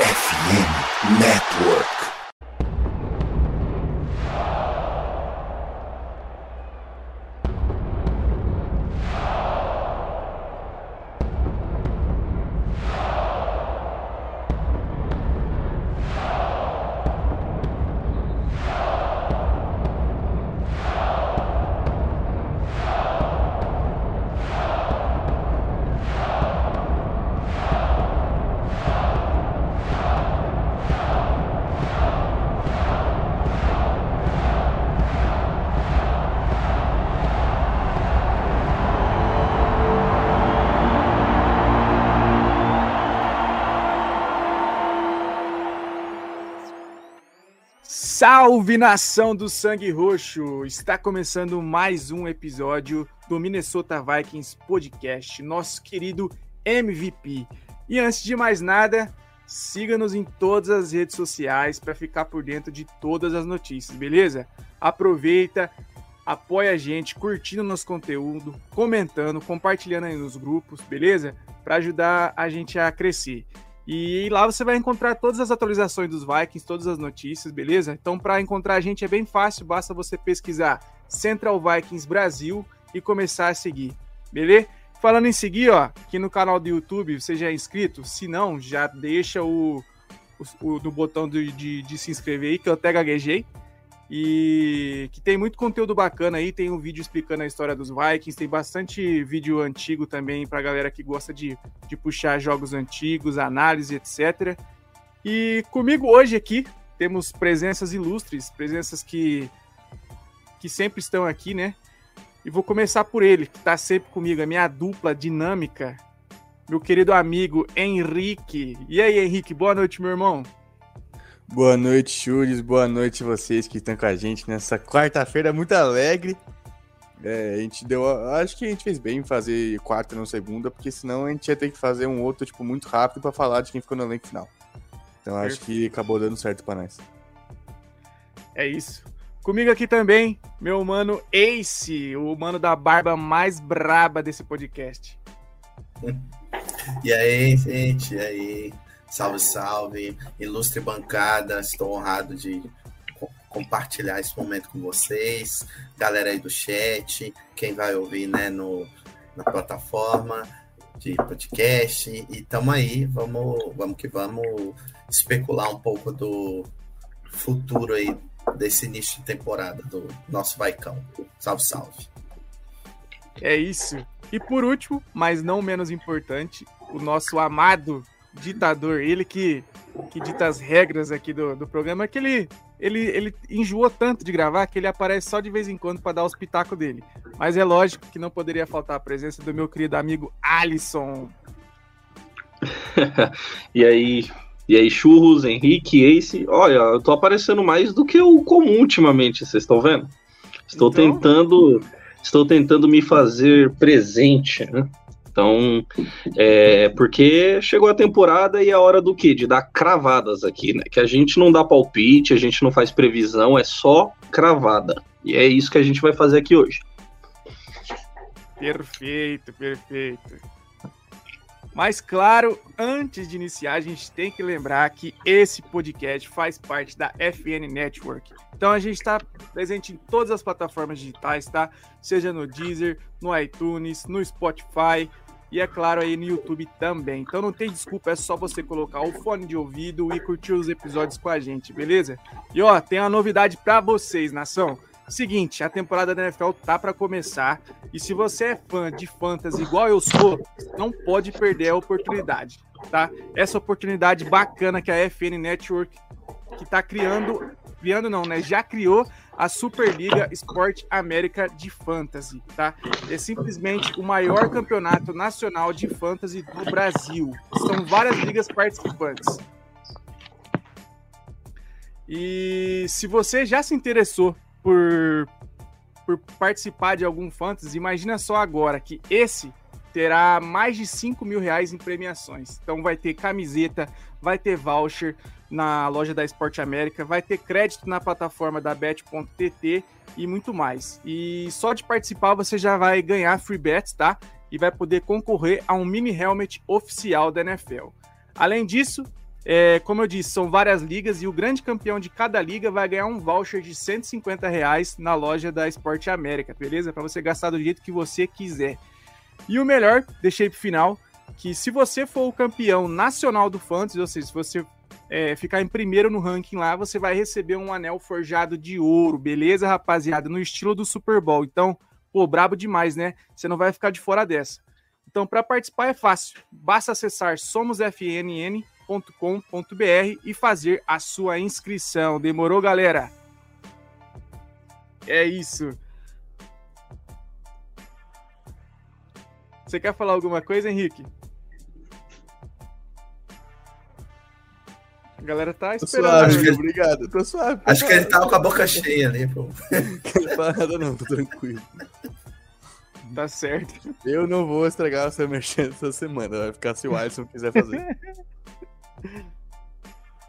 FM Network. Salve nação do Sangue Roxo! Está começando mais um episódio do Minnesota Vikings Podcast, nosso querido MVP. E antes de mais nada, siga-nos em todas as redes sociais para ficar por dentro de todas as notícias, beleza? Aproveita, apoia a gente, curtindo nosso conteúdo, comentando, compartilhando aí nos grupos, beleza? Para ajudar a gente a crescer. E lá você vai encontrar todas as atualizações dos Vikings, todas as notícias, beleza? Então, para encontrar a gente é bem fácil, basta você pesquisar Central Vikings Brasil e começar a seguir, beleza? Falando em seguir, ó, aqui no canal do YouTube, você já é inscrito? Se não, já deixa o, o, o botão de, de, de, se inscrever aí, que eu até gaguejei. E que tem muito conteúdo bacana aí, tem um vídeo explicando a história dos Vikings, tem bastante vídeo antigo também pra galera que gosta de, de puxar jogos antigos, análise, etc. E comigo hoje aqui temos presenças ilustres, presenças que, que sempre estão aqui, né? E vou começar por ele, que está sempre comigo, a minha dupla dinâmica, meu querido amigo Henrique. E aí, Henrique, boa noite, meu irmão. Boa noite, Chures. Boa noite vocês que estão com a gente nessa quarta-feira muito alegre. É, a gente deu. Acho que a gente fez bem em fazer quarta não segunda, porque senão a gente ia ter que fazer um outro, tipo, muito rápido para falar de quem ficou no elenco final. Então acho que acabou dando certo para nós. É isso. Comigo aqui também, meu mano Ace, o mano da barba mais braba desse podcast. E aí, gente? E aí? Salve, salve, ilustre bancada. Estou honrado de compartilhar esse momento com vocês, galera aí do chat, quem vai ouvir né, no, na plataforma de podcast. E tamo aí, vamos, vamos que vamos especular um pouco do futuro aí desse início de temporada do nosso Vaicão. Salve, salve. É isso. E por último, mas não menos importante, o nosso amado ditador, ele que, que dita as regras aqui do, do programa, que ele, ele, ele enjoou tanto de gravar que ele aparece só de vez em quando para dar os pitacos dele. Mas é lógico que não poderia faltar a presença do meu querido amigo Alisson. e aí, e aí, Churros, Henrique, Ace, olha, eu tô aparecendo mais do que o comum ultimamente, vocês estão vendo? Estou então... tentando, estou tentando me fazer presente, né? Então, é, porque chegou a temporada e é hora do quê? De dar cravadas aqui, né? Que a gente não dá palpite, a gente não faz previsão, é só cravada. E é isso que a gente vai fazer aqui hoje. Perfeito, perfeito. Mas claro, antes de iniciar, a gente tem que lembrar que esse podcast faz parte da FN Network. Então a gente está presente em todas as plataformas digitais, tá? Seja no Deezer, no iTunes, no Spotify e é claro aí no YouTube também. Então não tem desculpa, é só você colocar o fone de ouvido e curtir os episódios com a gente, beleza? E ó, tem uma novidade para vocês, nação. Seguinte, a temporada da NFL tá para começar e se você é fã de fantasy igual eu sou, não pode perder a oportunidade, tá? Essa oportunidade bacana que a FN Network que tá criando, criando não, né? Já criou a Superliga Sport América de Fantasy, tá? É simplesmente o maior campeonato nacional de fantasy do Brasil. São várias ligas participantes. E se você já se interessou por, por participar de algum fantasy, imagina só agora que esse terá mais de 5 mil reais em premiações. Então vai ter camiseta, vai ter voucher na loja da Esporte América, vai ter crédito na plataforma da bet.tt e muito mais. E só de participar você já vai ganhar free bets, tá? E vai poder concorrer a um mini helmet oficial da NFL. Além disso, É, como eu disse, são várias ligas e o grande campeão de cada liga vai ganhar um voucher de 150 reais na loja da Esporte América, beleza? Para você gastar do jeito que você quiser. E o melhor, deixei pro final, que se você for o campeão nacional do Fantasy, ou seja, se você é, ficar em primeiro no ranking lá, você vai receber um anel forjado de ouro, beleza, rapaziada? No estilo do Super Bowl. Então, pô, brabo demais, né? Você não vai ficar de fora dessa. Então, para participar é fácil. Basta acessar somosfnn.com.br e fazer a sua inscrição. Demorou, galera? É isso. Você quer falar alguma coisa, Henrique? A galera tá esperando. Suave, obrigado. Tô suave. Acho que ele tava com a boca cheia ali, pô. Nada não, tô tranquilo. Tá certo. Eu não vou estragar o seu merchan essa semana. Vai ficar se o Alisson quiser fazer.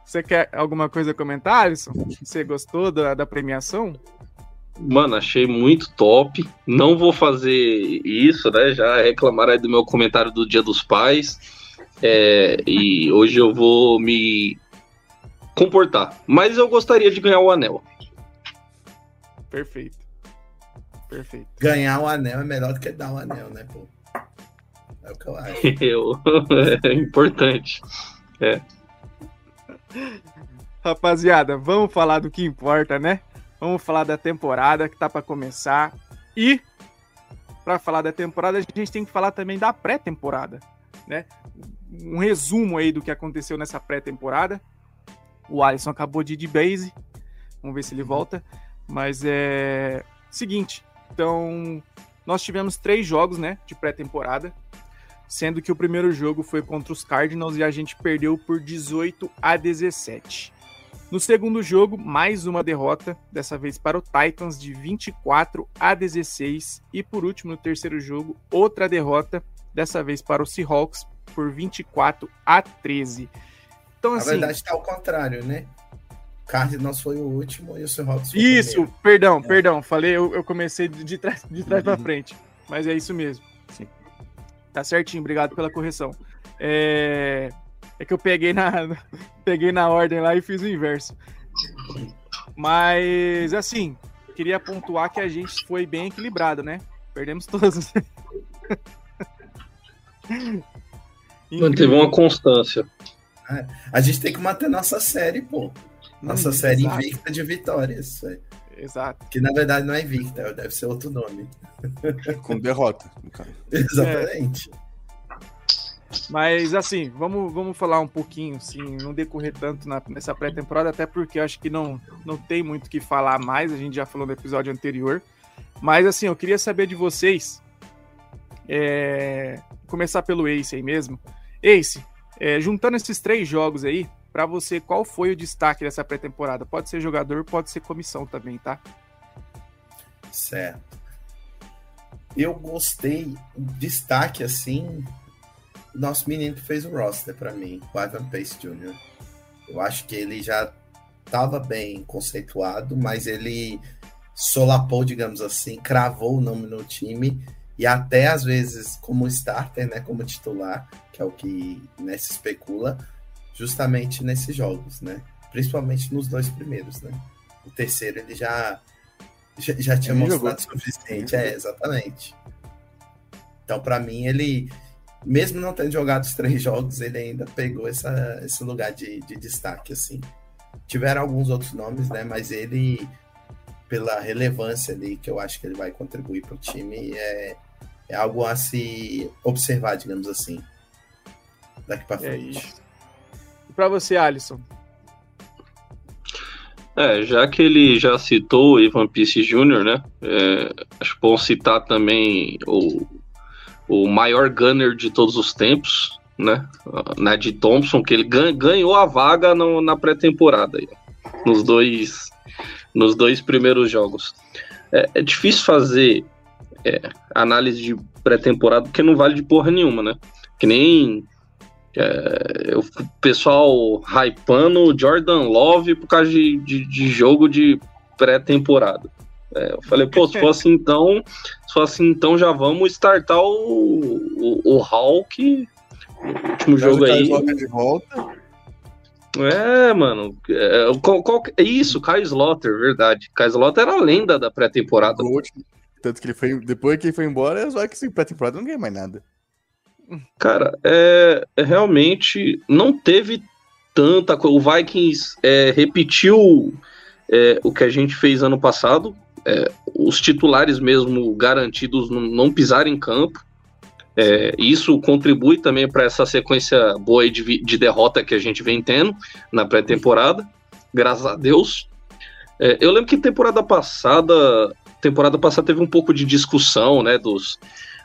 Você quer alguma coisa comentar, Alisson? Você gostou da, da premiação? Mano, achei muito top. Não vou fazer isso, né? Já reclamaram aí do meu comentário do Dia dos Pais. É, e hoje eu vou me comportar. Mas eu gostaria de ganhar o anel. Perfeito. Perfeito. Ganhar o anel é melhor do que dar o anel, né, pô? É o que eu acho. Eu, é importante. É. Rapaziada, vamos falar do que importa, né? Vamos falar da temporada que tá para começar. E para falar da temporada, a gente tem que falar também da pré-temporada, né? Um resumo aí do que aconteceu nessa pré-temporada. O Alisson acabou de ir de base. Vamos ver se ele volta. Mas é seguinte, então nós tivemos três jogos, né, de pré-temporada, sendo que o primeiro jogo foi contra os Cardinals e a gente perdeu por 18 a 17. No segundo jogo, mais uma derrota, dessa vez para o Titans de 24 a 16 e por último no terceiro jogo, outra derrota, dessa vez para o Seahawks por 24 a 13. Então assim, Na verdade está ao contrário, né? Cardinals foi o último e o Seahawks foi Isso, perdão, É. perdão. Falei, eu, eu comecei de, trás, de trás pra frente. Mas é isso mesmo. Sim. Tá certinho, obrigado pela correção. É, é que eu peguei na, peguei na ordem lá e fiz o inverso. Mas, assim, queria pontuar que a gente foi bem equilibrado, né? Perdemos todos. Manteve uma constância. A gente tem que manter nossa série, pô. Nossa Hum, série exato. invicta de vitórias. Exato. Que na verdade não é invicta, deve ser outro nome. Com derrota, no caso. Exatamente. Mas assim, vamos, vamos falar um pouquinho, assim, não decorrer tanto na- nessa pré-temporada, até porque eu acho que não, não tem muito o que falar mais, a gente já falou no episódio anterior. Mas assim, eu queria saber de vocês. é, começar pelo Ace aí mesmo. Ace, é, juntando esses três jogos aí, pra você, qual foi o destaque dessa pré-temporada? Pode ser jogador, pode ser comissão também, tá? Certo. Eu gostei, destaque assim, nosso menino que fez o roster pra mim, o Ivan Pace Jr. Eu acho que ele já estava bem conceituado, mas ele solapou, digamos assim, cravou o nome no time e até às vezes como starter, né, como titular, que é o que né, se especula, justamente nesses jogos, né? Principalmente nos dois primeiros, né? O terceiro ele já já, já tinha Ele mostrado o suficiente, é, exatamente. Então, para mim, ele, mesmo não tendo jogado os três jogos, ele ainda pegou essa, esse lugar de, de destaque, assim. Tiveram alguns outros nomes, né? Mas ele, pela relevância ali, que eu acho que ele vai contribuir para o time, é, é algo a se observar, digamos assim, daqui para É frente. isso. Pra você, Alisson? É, já que ele já citou o Ivan Peace Jr., né? é, acho bom citar também o, o maior gunner de todos os tempos, né? Ned Thompson, que ele gan- ganhou a vaga no- na pré-temporada, nos dois, nos dois primeiros jogos. É, é difícil fazer é, análise de pré-temporada porque não vale de porra nenhuma, né? Que nem é, o pessoal hypando o Jordan Love por causa de, de, de jogo de pré-temporada. É, eu falei, pô, se for assim então, se for assim então já vamos startar o, o, o Hulk, o último Traz jogo o aí. De volta. É, mano. É, qual, qual, é isso, Kai Slotter, verdade. Kai Slotter era a lenda da pré-temporada. Tanto que ele foi. Depois que ele foi embora, só que pré-temporada não ganha mais nada. Cara, é, é, realmente não teve tanta coisa. O Vikings é, repetiu é, o que a gente fez ano passado. É, os titulares mesmo garantidos não, não pisarem em campo. É, isso contribui também para essa sequência boa de, de, derrota que a gente vem tendo na pré-temporada, graças a Deus. É, eu lembro que temporada passada, temporada passada teve um pouco de discussão, né, dos,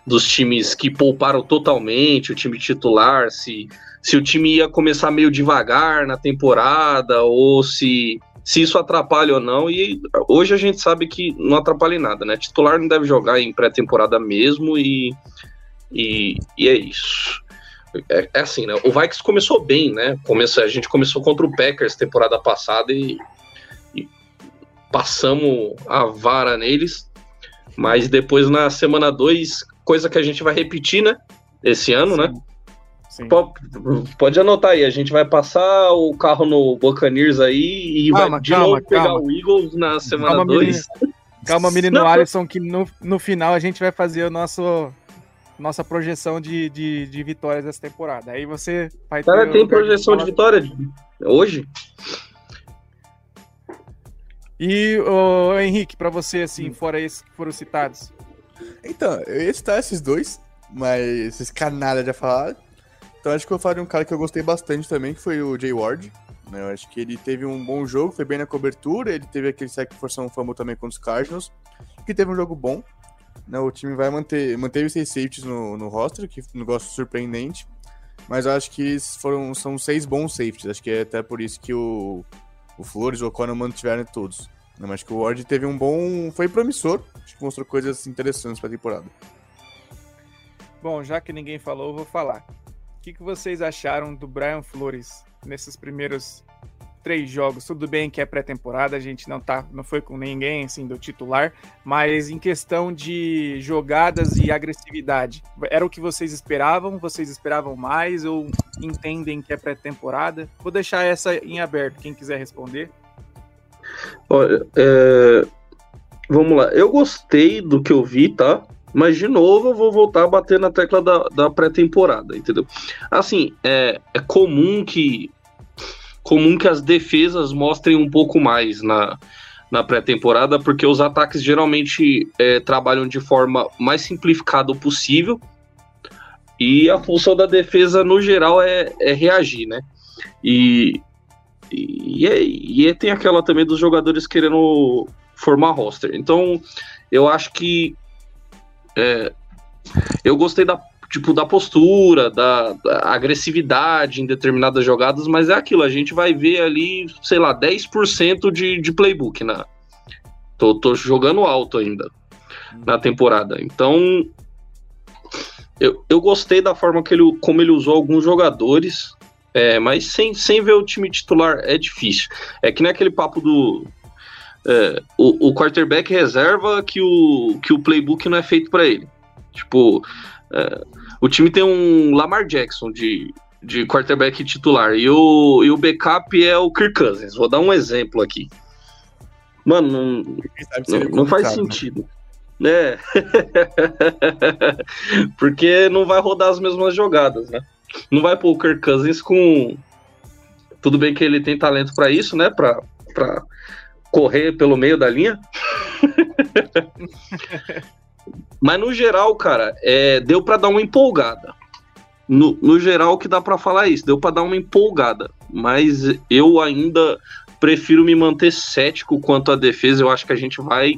dos times que pouparam totalmente, o time titular, se, se o time ia começar meio devagar na temporada ou se se isso atrapalha ou não, e hoje a gente sabe que não atrapalha em nada, né? Titular não deve jogar em pré-temporada mesmo, e e, e é isso. É, é, assim, né? O Vikings começou bem, né? Começa, a gente começou contra o Packers temporada passada e, e passamos a vara neles. Mas depois na semana 2, coisa que a gente vai repetir, né? Esse ano, Sim. né? Sim. Pode, anotar aí, a gente vai passar o carro no Buccaneers aí e calma, vai de calma, novo pegar calma. o Eagles na semana 2. Calma, menino Alisson, que no, no final a gente vai fazer o nosso nossa projeção de, de, de vitórias dessa temporada. Aí você vai ter. Cara, tem projeção de, de vitória hoje? E, o Henrique, para você, assim, hum. fora esses que foram citados? Então, eu ia citar esses dois, mas esses canalha já falaram. Então acho que eu falei de um cara que eu gostei bastante também, que foi o Jay Ward. Né? Eu acho que ele teve um bom jogo, foi bem na cobertura, ele teve aquele sec forção famo também contra os Cardinals, que teve um jogo bom. Né, o time vai manter, manteve seis safeties no, no roster, que um negócio surpreendente. Mas eu acho que foram, são seis bons safeties. Acho que é até por isso que o, o Flores e o O'Connor mantiveram todos. Mas acho que o Ward teve um bom. Foi promissor. Acho que mostrou coisas interessantes para a temporada. Bom, já que ninguém falou, eu vou falar. O que, que vocês acharam do Brian Flores nesses primeiros três jogos, tudo bem que é pré-temporada, a gente não tá, não foi com ninguém assim do titular, mas em questão de jogadas e agressividade, era o que vocês esperavam? Vocês esperavam mais ou entendem que é pré-temporada? Vou deixar essa em aberto, quem quiser responder. Olha, é... vamos lá, eu gostei do que eu vi, tá? Mas, de novo, eu vou voltar a bater na tecla da, da pré-temporada, entendeu? Assim, é, é comum que comum que as defesas mostrem um pouco mais na, na pré-temporada, porque os ataques geralmente é, trabalham de forma mais simplificada possível. E a função da defesa, no geral, é, é reagir, né? E, e, e, e, tem aquela também dos jogadores querendo formar roster. Então, eu acho que é, eu gostei da tipo, da postura, da, da, agressividade em determinadas jogadas, mas é aquilo, a gente vai ver ali, sei lá, 10% de, de playbook, né? Tô, tô jogando alto ainda na temporada. Então, eu, eu gostei da forma que ele, como ele usou alguns jogadores, é, mas sem, sem ver o time titular é difícil. É que nem aquele papo do. É, o, o quarterback reserva que o, que o playbook não é feito para ele. Tipo, é, o time tem um Lamar Jackson de, de quarterback titular e o, e o backup é o Kirk Cousins. Vou dar um exemplo aqui. Mano, não, não, não faz né? sentido. Né? Porque não vai rodar as mesmas jogadas, né? Não vai pôr o Kirk Cousins com. Tudo bem que ele tem talento para isso, né? Pra, pra correr pelo meio da linha. Mas no geral, cara, é, deu para dar uma empolgada. No, no geral, que dá para falar é isso, deu para dar uma empolgada. Mas eu ainda prefiro me manter cético quanto à defesa. Eu acho que a gente vai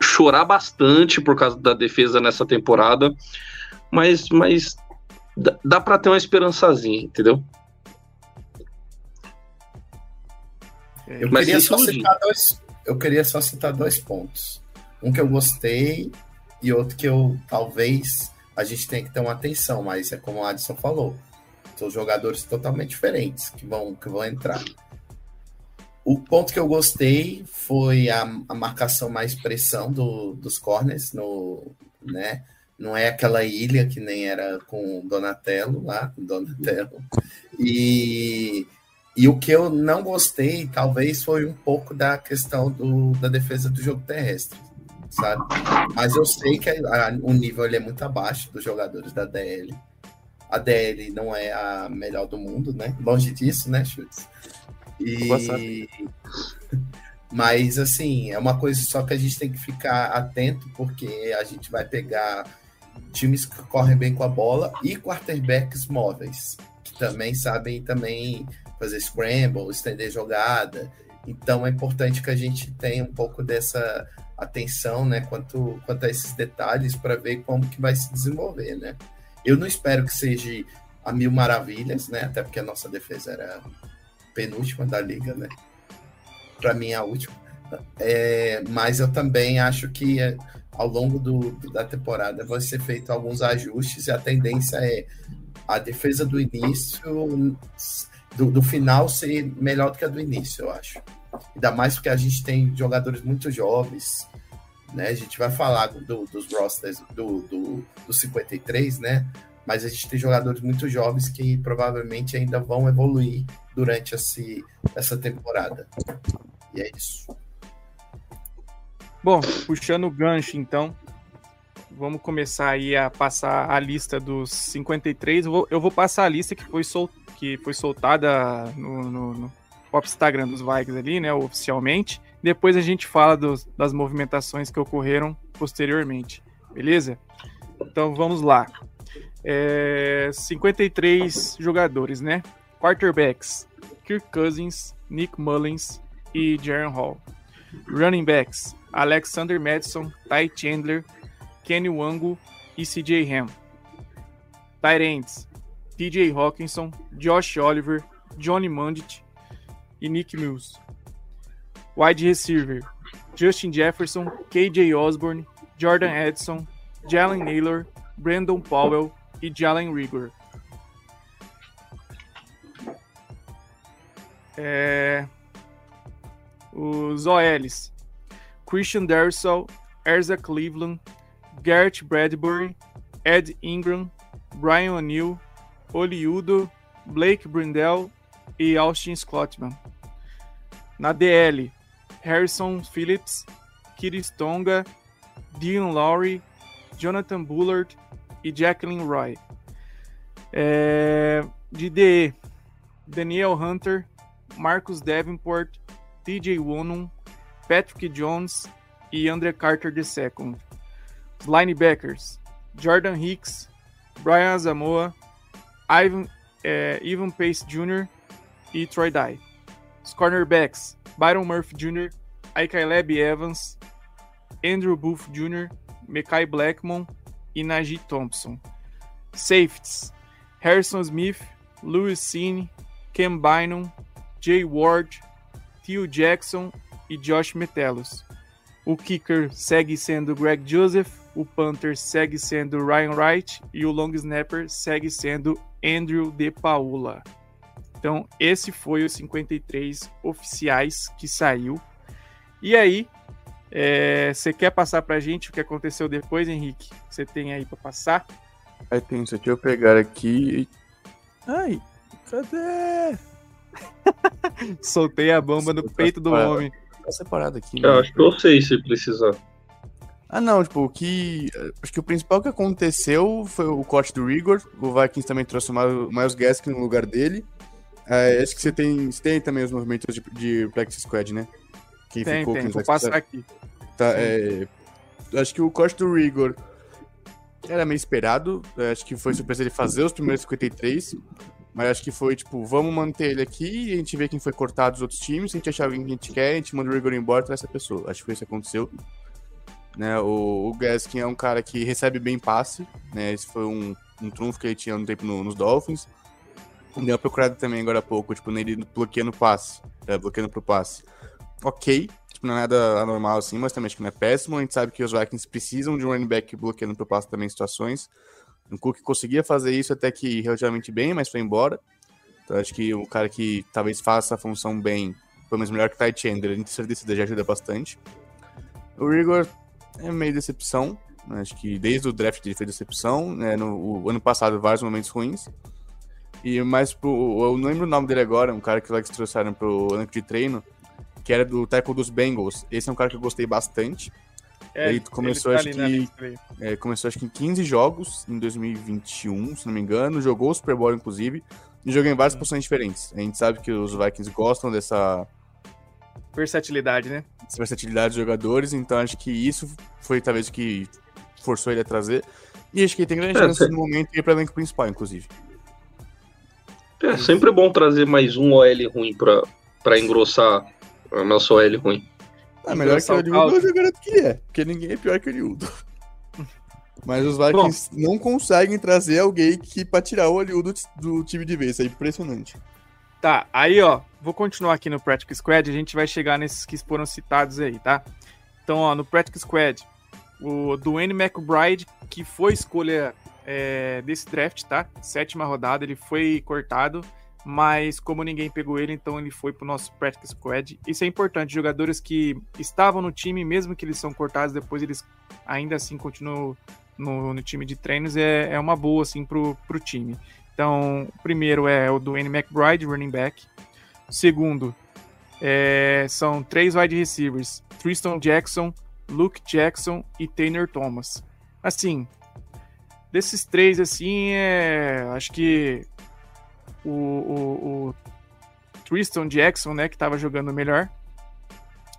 chorar bastante por causa da defesa nessa temporada. Mas, mas dá, dá para ter uma esperançazinha, entendeu? Eu queria, só citar dois, eu queria só citar dois pontos. Um que eu gostei e outro que eu talvez a gente tenha que ter uma atenção, mas é como o Adson falou, são jogadores totalmente diferentes que vão, que vão entrar. O ponto que eu gostei foi a, a marcação mais pressão do, dos corners, no, né? Não é aquela ilha que nem era com Donatello lá, Donatello. E E o que eu não gostei, talvez, foi um pouco da questão do, da defesa do jogo terrestre, sabe? Mas eu sei que a, a, o nível ele é muito abaixo dos jogadores da DL. A DL não é a melhor do mundo, né? Longe disso, né, Chutes? E... Mas, assim, é uma coisa só que a gente tem que ficar atento, porque a gente vai pegar times que correm bem com a bola e quarterbacks móveis, que também sabem também fazer scramble, estender jogada. Então é importante que a gente tenha um pouco dessa atenção, né, quanto, quanto a esses detalhes para ver como que vai se desenvolver, né? Eu não espero que seja a mil maravilhas, né? Até porque a nossa defesa era penúltima da liga, né? Para mim a última. É, mas eu também acho que é, ao longo do, da temporada vai ser feito alguns ajustes e a tendência é a defesa do início do, do, final ser melhor do que a do início, eu acho. Ainda mais porque a gente tem jogadores muito jovens, né? A gente vai falar do, dos rosters do, do, do 53, né? Mas a gente tem jogadores muito jovens que provavelmente ainda vão evoluir durante esse, essa temporada. E é isso. Bom, puxando o gancho, então, vamos começar aí a passar a lista dos 53. Eu vou, eu vou passar a lista que foi, sol, que foi soltada no, no, no Instagram dos Vikings ali, né, oficialmente. Depois a gente fala dos, das movimentações que ocorreram posteriormente, beleza? Então vamos lá. É, 53 jogadores, né? Quarterbacks: Kirk Cousins, Nick Mullins e Jaron Hall. Running backs: Alexander Madison, Ty Chandler, Kenny Wango e CJ Ham. Tight ends, TJ Hawkinson, Josh Oliver, Johnny Mundit e Nick Mills. Wide receiver, Justin Jefferson, KJ Osborne, Jordan Edson, Jalen Naylor, Brandon Powell e Jalen Rigor. É... Os OLs, Christian Darsall, Erza Cleveland, Garrett Bradbury, Ed Ingram, Brian O'Neill, Oliudo, Blake Brindell e Austin Scottman. Na DL, Harrison Phillips, Kitty Stonga, Dean Lowry, Jonathan Bullard e Jacqueline Roy. É, de DE, Daniel Hunter, Marcus Davenport, TJ Wonum, Patrick Jones e Andre Carter II. Linebackers: Jordan Hicks, Brian Azamoa, Ivan, é, Ivan Pace Jr. e Troy Dye. Cornerbacks: Byron Murphy Jr., Aikaleb Evans, Andrew Booth Jr., Mekai Blackmon e Najee Thompson. Safeties: Harrison Smith, Louis Cine, Cam Bynum, Jay Ward, Theo Jackson e Josh Metellus. O kicker segue sendo Greg Joseph, o punter segue sendo Ryan Wright e o long snapper segue sendo Andrew De Paula. Então, esse foi os 53 oficiais que saiu. E aí, você é, quer passar pra gente o que aconteceu depois, Henrique? Você tem aí para passar? Aí tem, só deixa eu pegar aqui. Ai, cadê? Soltei a bomba no peito do homem. Tá separado aqui. Né? Eu acho que eu sei se precisar. Ah, não, tipo, o que. Acho que o principal que aconteceu foi o corte do Rigor. O Vikings também trouxe o Miles Gaskin no lugar dele. É, acho que você tem, você tem também os movimentos de, de Practice Squad, né? Quem tem, ficou tem, vou passar aqui. Tá, é, acho que o corte do Rigor era meio esperado. Acho que foi surpresa ele fazer os primeiros 53. Mas acho que foi, tipo, vamos manter ele aqui e a gente vê quem foi cortado dos outros times. Se a gente achar alguém que a gente quer, a gente manda o Rigor embora e essa pessoa. Acho que foi isso que aconteceu. Né, o, o Gaskin é um cara que recebe bem passe. Né, esse foi um, um trunfo que ele tinha no tempo no, nos Dolphins. Deu uma procurada também agora há pouco, tipo, nele bloqueando passe. É, bloqueando pro passe. Ok, tipo, não é nada anormal assim, mas também acho que não é péssimo. A gente sabe que os Vikings precisam de um running back bloqueando pro passe também em situações. O Cook conseguia fazer isso até que relativamente bem, mas foi embora. Então acho que o cara que talvez faça a função bem, pelo menos melhor que Ty Chandler, em terceira descida já ajuda bastante. O Rigor é meio decepção. Né? Acho que desde o draft ele fez decepção. Né? No ano passado, vários momentos ruins. E mais pro. Eu não lembro o nome dele agora, um cara que lá que trouxeram pro ano de treino, que era do tackle dos Bengals. Esse é um cara que eu gostei bastante. É, ele começou, tá acho que. É, começou acho que em 15 jogos em 2021, se não me engano. Jogou o Super Bowl, inclusive. E jogou em várias posições diferentes. A gente sabe que os Vikings gostam dessa, Versatilidade, né? dessa versatilidade dos jogadores, então acho que isso foi talvez o que forçou ele a trazer. E acho que ele tem grande É, chance no momento de ir para o elenco principal, inclusive. É sempre bom trazer mais um OL ruim pra, pra engrossar a nossa OL ruim. Ah, melhor que o Engrossar o Eliudo, caldo. eu garanto que é, porque ninguém é pior que o Eliudo. Mas os Vikings não conseguem trazer alguém que pra tirar o Eliudo do time de vez, é impressionante. Tá, aí ó, vou continuar aqui no Practice Squad, a gente vai chegar nesses que foram citados aí, tá? Então, ó, no Practice Squad, o Dwayne McBride, que foi escolha é, desse draft, tá? Sétima rodada, ele foi cortado, mas como ninguém pegou ele, então ele foi pro nosso Practice Squad. Isso é importante, jogadores que estavam no time, mesmo que eles são cortados, depois eles ainda assim continuam no, no time de treinos, é, é uma boa, assim, pro, pro time. Então, o primeiro é o Dwayne McBride, running back. O segundo é, são três wide receivers: Tristan Jackson, Luke Jackson e Tanner Thomas. Assim, desses três, assim, é, acho que o, o, o Tristan Jackson, né, que estava jogando melhor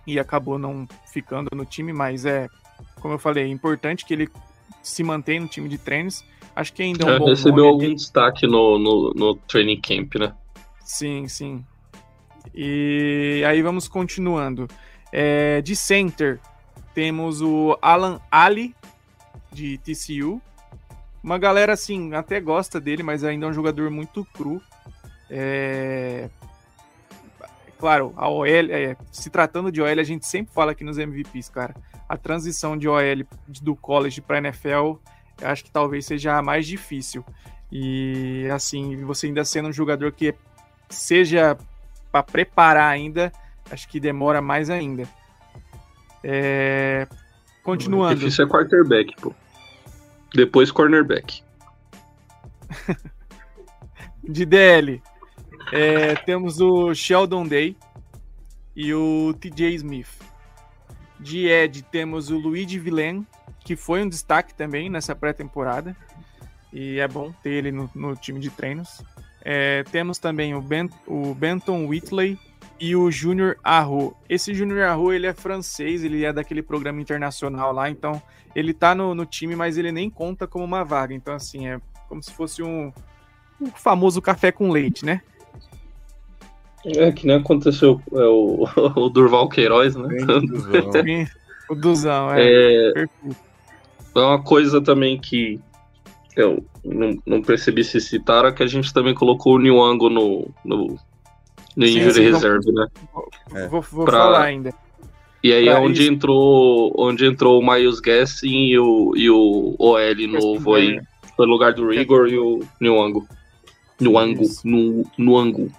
e acabou não ficando no time, mas é, como eu falei, é importante que ele se mantenha no time de treinos. Acho que ainda é um É, bom recebeu algum destaque no, no, no training camp, né? Sim, sim. E aí vamos continuando. É, de center, temos o Alan Ali, de TCU. Uma galera, assim, até gosta dele, mas ainda é um jogador muito cru. É... Claro, a OL, é, se tratando de OL, a gente sempre fala aqui nos MVPs, cara. A transição de OL do college para NFL, eu acho que talvez seja a mais difícil. E assim, você ainda sendo um jogador que seja para preparar ainda, acho que demora mais ainda. É, Continuando. difícil é quarterback, pô. Depois cornerback. De DL, é, temos o Sheldon Day e o TJ Smith. De Ed, temos o Luigi Villain, que foi um destaque também nessa pré-temporada. E é bom ter ele no, no time de treinos. É, temos também o, ben, o Benton Whitley e o Junior Arro. Esse Junior Arro, ele é francês, ele é daquele programa internacional lá, então ele tá no, no time, mas ele nem conta como uma vaga. Então, assim, é como se fosse um, o famoso café com leite, né? É que nem aconteceu é, o, o Durval Queiroz, né? Bem, o Duzão, é. É, é uma coisa também que eu não, não percebi se citaram, é que a gente também colocou o Niwango no, no, no Sim, injury sim, reserve, né? É. Vou, vou Pra- falar ainda. E aí é Pra onde isso. entrou onde entrou o Miles Gassin e o, e o OL novo aí, no lugar do Rigor e o Niwango. Isso. no, Nuango.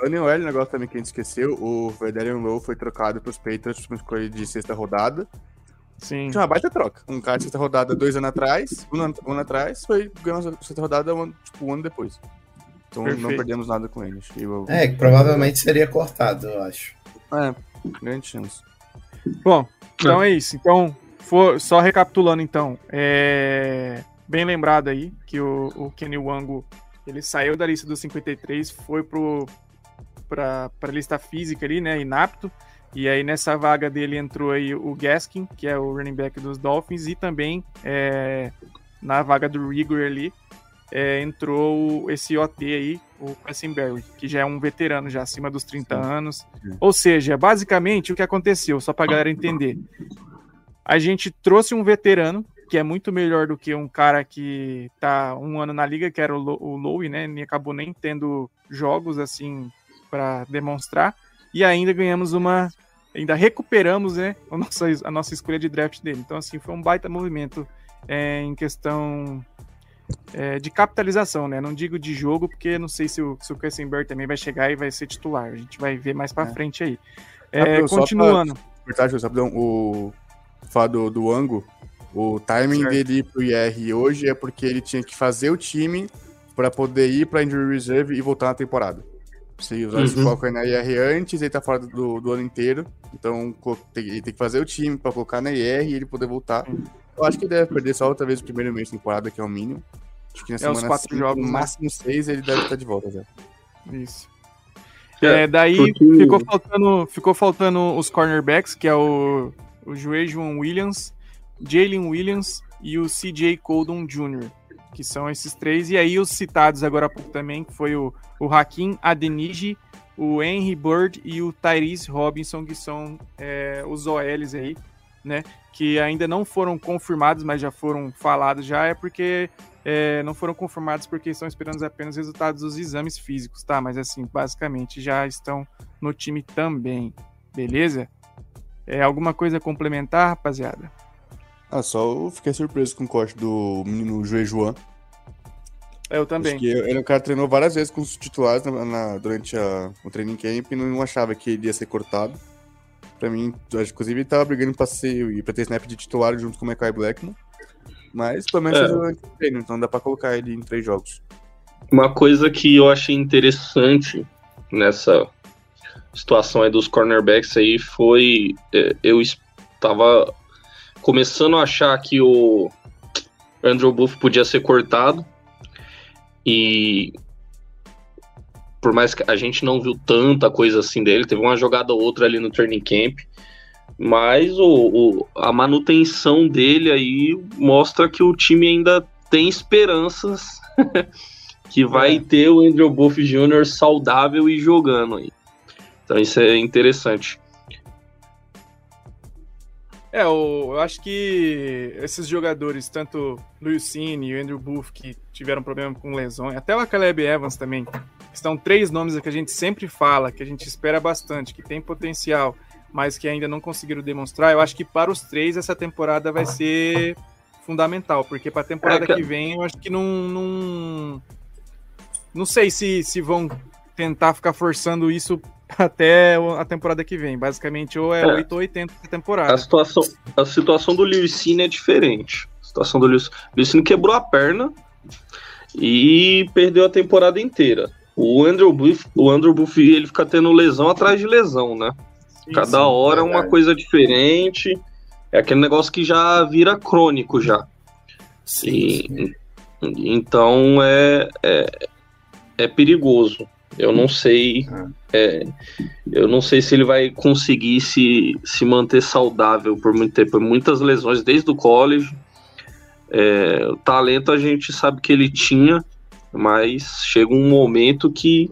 Falando em OL, negócio também que a gente esqueceu, o Vederian Lowe foi trocado pros Patriots pra uma escolha de sexta rodada. Sim. Tinha uma baita troca. Um cara de sexta rodada dois anos atrás, um ano, um ano atrás, foi ganhando a sexta rodada um ano, tipo, um ano depois. Então não Perfeito. perdemos nada com ele. Acho que eu- É, que provavelmente seria cortado, eu acho. É, grande chance. Bom, então é isso. Então, for, só recapitulando, então, é bem lembrado aí que o, o Kenny Wango ele saiu da lista dos 53, foi pro para a lista física ali, né, inapto. E aí nessa vaga dele entrou aí o Gaskin, que é o running back dos Dolphins, e também é, na vaga do Rigor ali é, entrou esse OT aí, o Quessenberry, que já é um veterano já acima dos 30 Sim. anos. Sim. Ou seja, basicamente o que aconteceu, só para galera entender. A gente trouxe um veterano que é muito melhor do que um cara que tá um ano na liga, que era o, o Lowe, né? E acabou nem tendo jogos assim para demonstrar. E ainda ganhamos uma. Ainda recuperamos né, a, nossa, a nossa escolha de draft dele. Então, assim, foi um baita movimento é, em questão é, de capitalização, né? Não digo de jogo, porque não sei se o, se o Kessenberg também vai chegar e vai ser titular. A gente vai ver mais para É. frente aí. Ah, É, pra- continuando. Só rapidão, o falar do, do Ango, o timing Certo. dele ir pro IR hoje é porque ele tinha que fazer o time para poder ir para injury reserve e voltar na temporada. Se usar uhum. esse foco na IR antes, ele tá fora do, do ano inteiro. Então ele tem que fazer o time para colocar na IR e ele poder voltar. Eu acho que ele deve perder só outra vez o primeiro mês de temporada, que é o mínimo. Acho que na é semana quatro cinco, jogos, no né? máximo seis, ele deve estar de volta já. Isso. É, é daí porque... ficou, faltando, ficou faltando os cornerbacks, que é o, o João Williams, Jalen Williams e o CJ Coldon Jr., que são esses três. E aí os citados agora há pouco também, que foi o, o Hakim Adeniji, o Henry Bird e o Tyrese Robinson, que são é, os OLs aí, né? Que ainda não foram confirmados, mas já foram falados já, é porque é, não foram confirmados porque estão esperando apenas resultados dos exames físicos, tá? Mas assim, basicamente já estão no time também, beleza? É alguma coisa complementar, rapaziada? Ah, só eu fiquei surpreso com o corte do menino Joe Joan. Eu também. Acho que ele, o cara treinou várias vezes com os titulares na, na, durante a, o training camp e não achava que ele ia ser cortado. Pra mim, inclusive, ele tava brigando pra, ser, pra ter snap de titular junto com o Mekai Blackman. Mas pelo menos é. treino, então dá pra colocar ele em três jogos. Uma coisa que eu achei interessante nessa situação aí dos cornerbacks aí foi é, eu estava começando a achar que o Andrew Buff podia ser cortado e por mais que a gente não viu tanta coisa assim dele, teve uma jogada ou outra ali no training camp, mas o, o, a manutenção dele aí mostra que o time ainda tem esperanças que vai é. ter o Andrew Buff Jr. saudável e jogando aí. Então isso é interessante. É, eu, eu acho que esses jogadores, tanto Luiz Cine e o Andrew Buff, que tiveram problema com lesões, até o Caleb Evans também, estão três nomes que a gente sempre fala, que a gente espera bastante, que tem potencial, mas que ainda não conseguiram demonstrar. Eu acho que para os três essa temporada vai ser fundamental, porque para a temporada é que... que vem eu acho que não, não. Não sei se, se vão tentar ficar forçando isso até a temporada que vem. Basicamente, ou é, é 8 ou 80 a temporada. A situação, a situação do Lewicine é diferente. A situação do Lewicine quebrou a perna e perdeu a temporada inteira. O Andrew Buff, o Andrew Buff ele fica tendo lesão atrás de lesão, né? Cada sim, hora é uma coisa diferente. É aquele negócio que já vira crônico já. Sim, e, sim. Então é, é, é perigoso. Eu não sei. É, eu não sei se ele vai conseguir se, se manter saudável por muito tempo. Muitas lesões desde o college. É, o talento a gente sabe que ele tinha, mas chega um momento que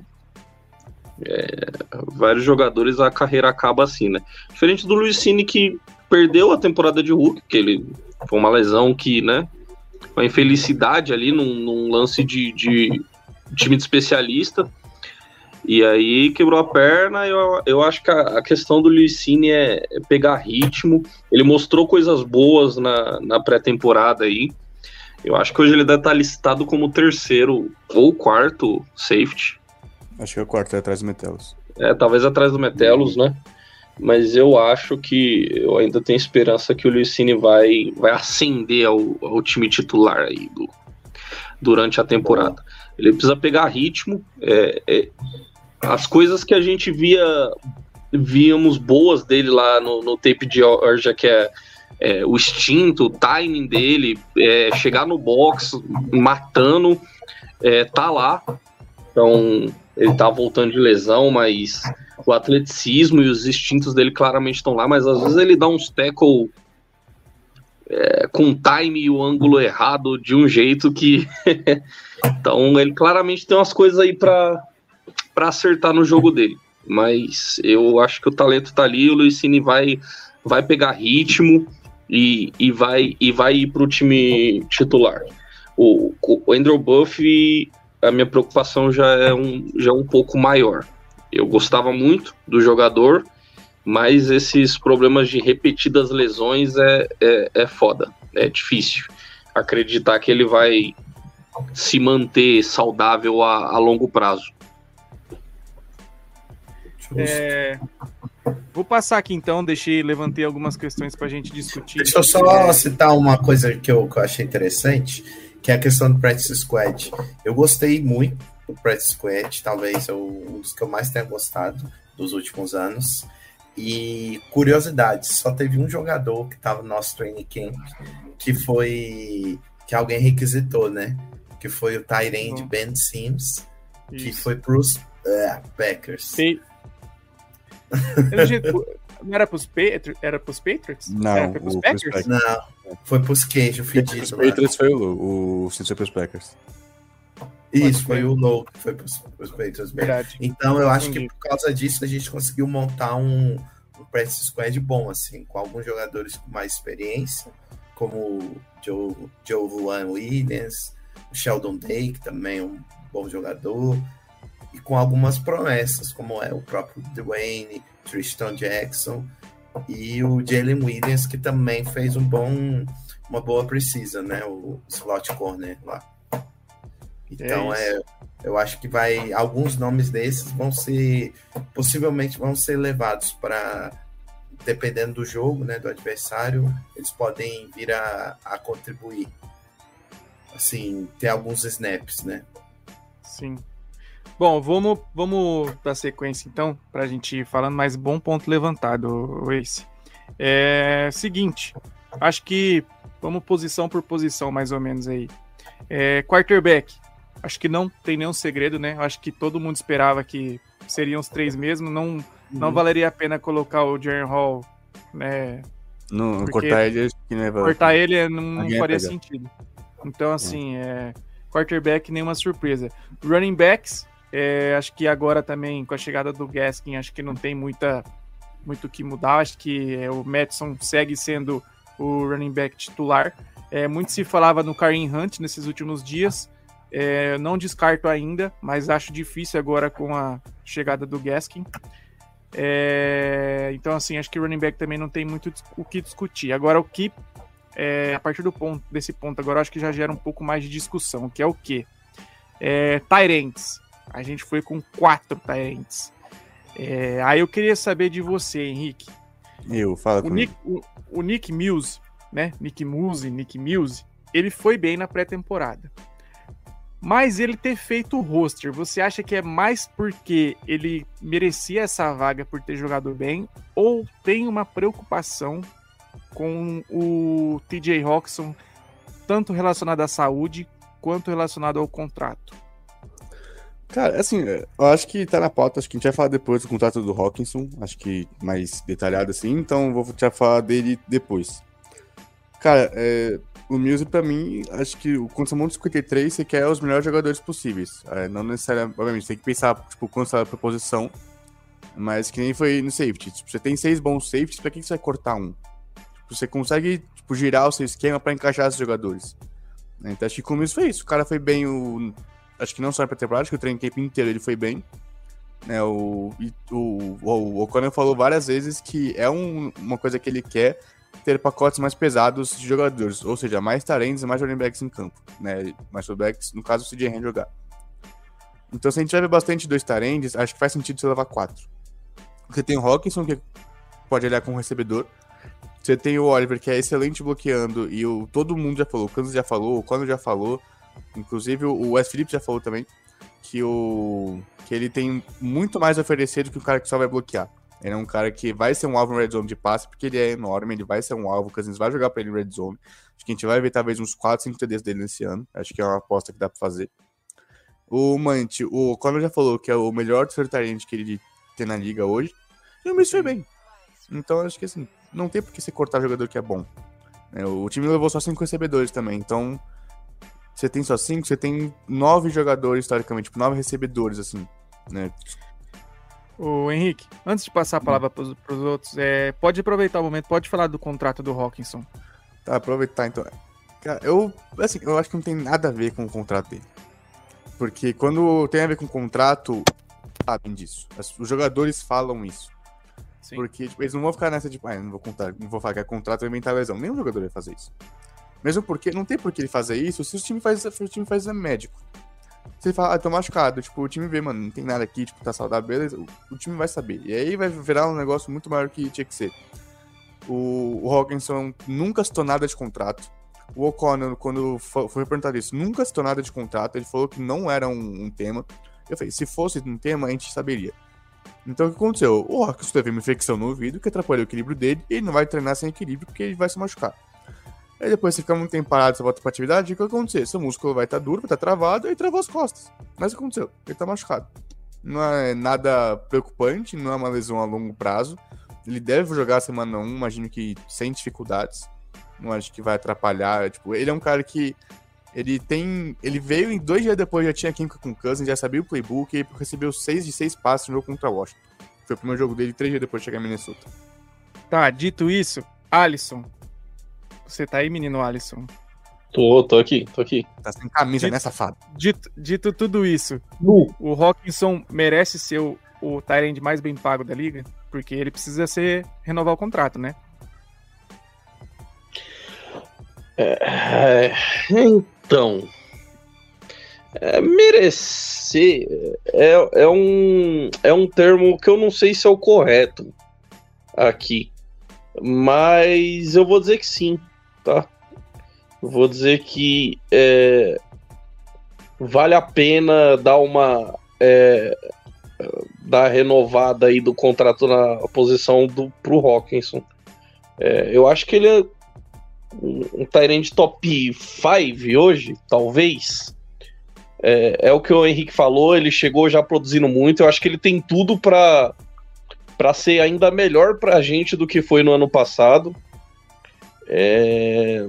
é, vários jogadores a carreira acaba assim, né? Diferente do Luiz Cine que perdeu a temporada de Hulk, que ele foi uma lesão que, né? Uma infelicidade ali num, num lance de, de time de especialista. E aí quebrou a perna. Eu, eu acho que a, a questão do Licine é, é pegar ritmo. Ele mostrou coisas boas na, na pré-temporada aí. Eu acho que hoje ele deve estar listado como terceiro ou quarto safety. Acho que é o quarto, é atrás do Metelos. É, talvez atrás do Metelos, né? Mas eu acho que eu ainda tenho esperança que o Licine vai, vai ascender ao, ao time titular aí do, durante a temporada. Ele precisa pegar ritmo. É, é, as coisas que a gente via víamos boas dele lá no, no tape de Georgia, que é, é, o instinto, o timing dele, é, chegar no box, matando, é, tá lá. Então, ele tá voltando de lesão, mas o atleticismo e os instintos dele claramente estão lá, mas às vezes ele dá uns tackle é, com o time e o ângulo errado de um jeito que. então, ele claramente tem umas coisas aí para para acertar no jogo dele. Mas eu acho que o talento tá ali, o Luisini vai, vai pegar ritmo e, e, vai, e vai ir para o time titular. O, o Andrew Buff, a minha preocupação já é, um, já é um pouco maior. Eu gostava muito do jogador, mas esses problemas de repetidas lesões é, é, é foda, é difícil acreditar que ele vai se manter saudável a, a longo prazo. É, vou passar aqui então, deixei, levantei algumas questões para a gente discutir. Deixa eu só é... citar uma coisa que eu, que eu achei interessante, que é a questão do Practice Squad. Eu gostei muito do Practice Squad, talvez é um dos que eu mais tenha gostado dos últimos anos. E curiosidade, só teve um jogador que estava no nosso training camp que foi que alguém requisitou, né? Que foi o Tyrande uhum. Ben Sims, Isso. que foi pros uh, Packers. Sim. Não era pros, Patriots? Era pros Patriots? Não, era pros Packers? Não, foi pros queijo fedido. Os Patriots foi o, o foi pros Packers. Isso, foi o Low que foi pros, pros Patriots mesmo. Então eu acho que por causa disso a gente conseguiu montar um, um practice squad bom, assim, com alguns jogadores com mais experiência, como o Joe, Joe Juan Williams, o Sheldon Day, que também é um bom jogador, e com algumas promessas, como é o próprio Dwayne, Tristan Jackson e o Jalen Williams, que também fez um bom, uma boa precisa, né? O slot corner lá. Então é, é, eu acho que vai alguns nomes desses vão ser possivelmente vão ser levados para dependendo do jogo, né, do adversário, eles podem vir a, a contribuir. Assim, ter alguns snaps, né? Sim. Bom, vamos, vamos dar sequência então, para a gente ir falando mais bom ponto levantado, Ace. É seguinte, acho que vamos posição por posição, mais ou menos aí. É, quarterback, acho que não tem nenhum segredo, né? Acho que todo mundo esperava que seriam os três mesmo. Não, uhum. não valeria a pena colocar o Jaren Hall, né? Não, cortar ele, cortar ele não, não faria sentido. Então, assim, é. quarterback, nenhuma surpresa. Running backs, é, acho que agora também, com a chegada do Gaskin, acho que não tem muita muito o que mudar. Acho que é, o Madison segue sendo o running back titular. É, muito se falava no Karim Hunt nesses últimos dias. É, não descarto ainda, mas acho difícil agora com a chegada do Gaskin. É, então, assim, acho que o running back também não tem muito o que discutir. Agora, o que, é, a partir do ponto, desse ponto, agora acho que já gera um pouco mais de discussão, que é o que? É, Tyrants. A gente foi com quatro Tyrants. É, aí eu queria saber de você, Henrique. Eu, fala o Nick, o, o, Nick Muse, né? Nick Muse, Nick Muse, ele foi bem na pré-temporada. Mas ele ter feito o roster, você acha que é mais porque ele merecia essa vaga por ter jogado bem? Ou tem uma preocupação com o TJ Roxon, tanto relacionado à saúde quanto relacionado ao contrato? Cara, assim, eu acho que tá na pauta, acho que a gente vai falar depois do contrato do Hawkinson, acho que mais detalhado assim, então vou te falar dele depois. Cara, é, o Muse pra mim, acho que o mundo 53 você quer os melhores jogadores possíveis. É, não necessariamente, obviamente, tem que pensar, tipo, quanto está a proposição, mas que nem foi no safety. Tipo, você tem seis bons safeties, pra que você vai cortar um? Tipo, você consegue, tipo, girar o seu esquema pra encaixar esses jogadores. Então acho que com o Muse foi isso. O cara foi bem o acho que não só para temporada, acho que o training camp inteiro ele foi bem. Né, o, o, o O'Connor falou várias vezes que é um, uma coisa que ele quer ter pacotes mais pesados de jogadores, ou seja, mais talentos e mais running backs em campo, né? Mais backs, no caso, o CJ Hand jogar. Então, se a gente tiver bastante dois talentos, acho que faz sentido você levar quatro. Você tem o Hawkinson, que pode olhar como recebedor. Você tem o Oliver, que é excelente bloqueando, e o, todo mundo já falou, o Kansas já falou, o Conor já falou. Inclusive, o Wes Phillips já falou também que, o, que ele tem muito mais a oferecer do que o cara que só vai bloquear. Ele é um cara que vai ser um alvo no red zone de passe, porque ele é enorme, ele vai ser um alvo, o Cousins vai jogar pra ele no red zone. Acho que a gente vai ver talvez uns 4, 5 TDs dele nesse ano. Acho que é uma aposta que dá pra fazer. O Mante, o Conor já falou que é o melhor terceiro que ele tem na liga hoje. E o Miss foi bem. Então acho que assim, não tem por que você cortar jogador que é bom. É, o time levou só 5 recebedores também, então você tem só cinco, você tem nove jogadores, historicamente, tipo, nove recebedores, assim, né? O Henrique, antes de passar a palavra para os outros, é, pode aproveitar o momento, pode falar do contrato do Hawkinson. Tá, aproveitar então. Cara, eu, assim, eu acho que não tem nada a ver com o contrato dele. Porque quando tem a ver com o contrato, sabem disso. Os jogadores falam isso. Sim. Porque tipo, eles não vão ficar nessa, tipo, ah, não vou contar, não vou falar que é contrato vai inventar lesão. Nenhum jogador vai fazer isso. Mesmo porque não tem por que ele fazer isso se o time faz, se o time faz exame médico. Se ele fala, ah, tô machucado, tipo, o time vê, mano, não tem nada aqui, tipo, tá saudável, beleza, o, o time vai saber. E aí vai virar um negócio muito maior que tinha que ser. O, o Hawkinson nunca citou nada de contrato. O O'Connor, quando foi perguntado isso, nunca citou nada de contrato. Ele falou que não era um, um tema. Eu falei, se fosse um tema, a gente saberia. Então o que aconteceu? O Hawkins teve uma infecção no ouvido que atrapalhou o equilíbrio dele e ele não vai treinar sem equilíbrio porque ele vai se machucar. Aí depois você fica muito tempo parado, você volta pra atividade, o que vai acontecer? Seu músculo vai estar tá duro, vai estar tá travado e travou as costas. Mas o que aconteceu? Ele tá machucado. Não é nada preocupante, não é uma lesão a longo prazo. Ele deve jogar semana 1, imagino que sem dificuldades. Não acho que vai atrapalhar. Tipo, ele é um cara que ele tem. Ele veio em dois dias depois, já tinha química com o Cousins, já sabia o playbook e recebeu seis de seis passes no jogo contra Washington. Foi o primeiro jogo dele três dias depois de chegar em Minnesota. Tá, dito isso, Alisson. Você tá aí, menino Alisson? Tô, tô aqui, tô aqui. Tá sem camisa, dito, né, safado? Dito, dito tudo isso, uh. o Hawkinson merece ser o, o Tyrande mais bem pago da liga? Porque ele precisa ser renovar o contrato, né? É, então, é, merecer é, é, um, é um termo que eu não sei se é o correto aqui, mas eu vou dizer que sim, tá? Vou dizer que é, vale a pena dar uma é, dar renovada aí do contrato na posição do pro Hawkinson. É, eu acho que ele é um, um Tyrant top 5 hoje, talvez. É, é, o que o Henrique falou, ele chegou já produzindo muito. Eu acho que ele tem tudo para para ser ainda melhor para a gente do que foi no ano passado. É...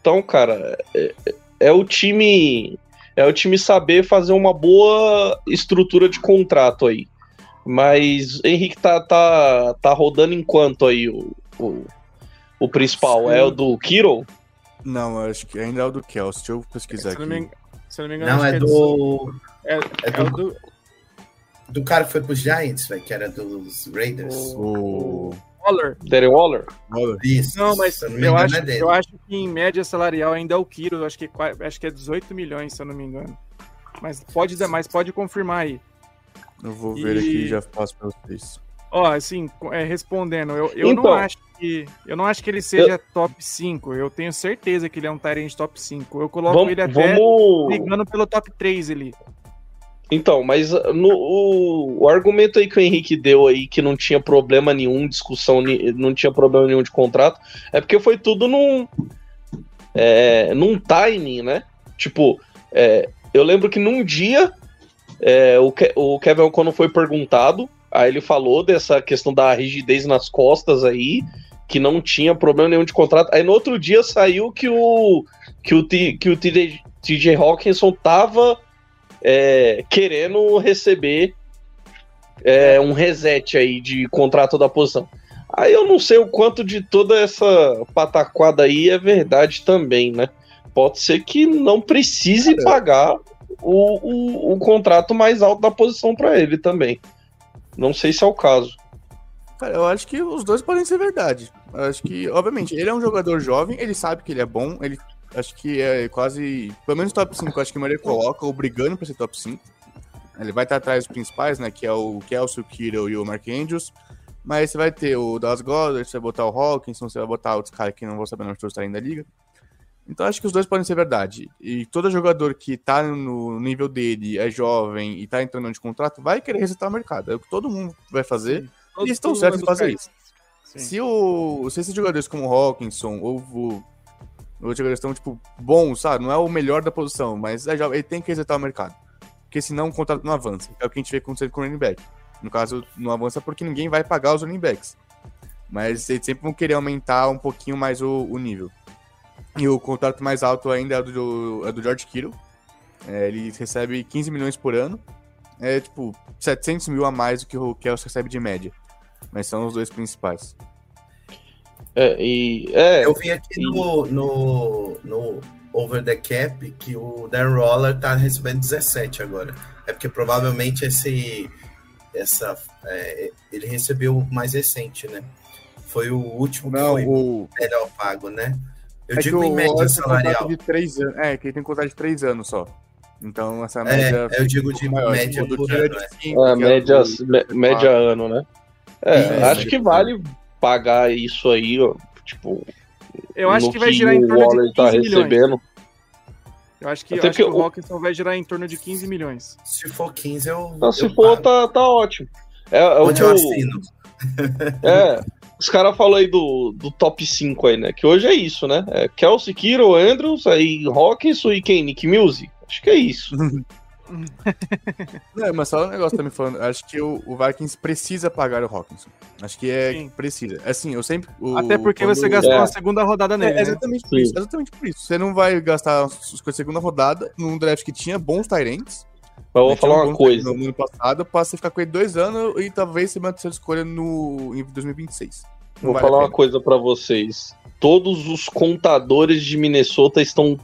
Então, cara, é, é, o time é o time saber fazer uma boa estrutura de contrato aí. Mas Henrique tá, tá, tá rodando enquanto aí o, o, o principal? Sim. É o do Kiro? Não, acho que ainda é o do Kelsey. Deixa eu pesquisar aqui. Me, se não me engano, não, é, é, do... É, é, é do... do... do. cara que foi pros Giants, véio, que era dos Raiders. O. Waller. Derek Waller. Isso. Não, mas não eu, acho, é eu acho que em média salarial ainda é o Kiro. Acho que, acho que é 18 milhões, se eu não me engano. Mas pode, mas pode confirmar aí. Eu vou ver e... aqui e já faço pra vocês. Ó, assim, é, respondendo, eu, eu então, não acho que. Eu não acho que ele seja eu... top 5. Eu tenho certeza que ele é um Tyrant top 5. Eu coloco vamos, ele até vamos... brigando pelo top 3 ali. Então, mas uh, no, o, o, argumento aí que o Henrique deu aí, que não tinha problema nenhum, discussão, não tinha problema nenhum de contrato, é porque foi tudo num. É, num timing, né? Tipo, é, eu lembro que num dia é, o, Ke o Kevin O'Connor foi perguntado, aí ele falou dessa questão da rigidez nas costas aí, que não tinha problema nenhum de contrato. Aí no outro dia saiu que o que o, T, que o TJ, TJ Hawkinson tava é, querendo receber é, um reset aí de contrato da posição. Aí eu não sei o quanto de toda essa pataquada aí é verdade também, né? Pode ser que não precise pagar o, o, o contrato mais alto da posição para ele também. Não sei se é o caso. Cara, eu acho que os dois podem ser verdade. Eu acho que, obviamente, ele é um jogador jovem, ele sabe que ele é bom, ele acho que é quase, pelo menos top 5, acho que o Maria coloca, ou brigando pra ser top 5. Ele vai estar atrás dos principais, né, que é o Kelsey, o Kiro e o Mark Andrews. Mas você vai ter o Dallas Goddard, você vai botar o Hawkinson, você vai botar outros caras que não vou saber onde estarem da liga. Então acho que os dois podem ser verdade. E todo jogador que tá no nível dele, é jovem e tá entrando de contrato, vai querer resetar o mercado. É o que todo mundo vai fazer. E estão certos em fazer isso. Se, o, se esses jogadores como o Hawkinson ou o, os jogadores estão, tipo, bons, sabe? Não é o melhor da posição, mas é ele tem que resetar o mercado. Porque senão o contrato não avança. É o que a gente vê acontecendo com o running back. No caso, não avança porque ninguém vai pagar os running backs. Mas eles sempre vão querer aumentar um pouquinho mais o, o nível. E o contrato mais alto ainda é do, é do George Kittle. É, ele recebe 15 milhões por ano. É tipo 700 mil a mais do que o Kelsey recebe de média. Mas são os dois principais. É, e, é, Eu vi aqui e... no, no, no Over the Cap que o Dan Roller tá recebendo 17 agora. É porque provavelmente esse. Essa, é, ele recebeu o mais recente, né? Foi o último Não, que foi o melhor pago, né? Eu é digo em média salarial. De três anos, é, que ele tem contrato de três anos só. Então, essa é, média. É, eu digo de maior, média tipo, por ano. Cinco, é, média, é média ano, né? É, acho que vale pagar isso aí, ó, tipo, Eu acho que vai girar em o torno Waller de tá 15 milhões. recebendo. Eu acho que, Até acho que o o- Hawkinson vai girar em torno de 15 milhões. Se for 15, eu. Então, se eu for, pago. tá, tá ótimo. É, é o Onde que eu eu- assino? É, os caras falam aí do, do top 5 aí, né? Que hoje é isso, né? É Kelsey, Kiro, Andrews, aí Hawkinson e quem? Nick Music? Acho que é isso. Não, mas só um negócio também falando. Acho que o, o Vikings precisa pagar o Hawkinson. Acho que é Sim. precisa. Assim, eu sempre. o- Até porque você gastou É. uma segunda rodada nele, É, né? exatamente por Sim. isso. Exatamente por isso. Você não vai gastar as coisas segunda rodada num draft que tinha bons Tyrants. Mas eu vou falar uma coisa. No ano passado, pra você ficar com ele dois anos e talvez ser uma terceira escolha no, em 2026. Não Vou vale a falar uma coisa pra vocês. Todos os contadores de Minnesota estão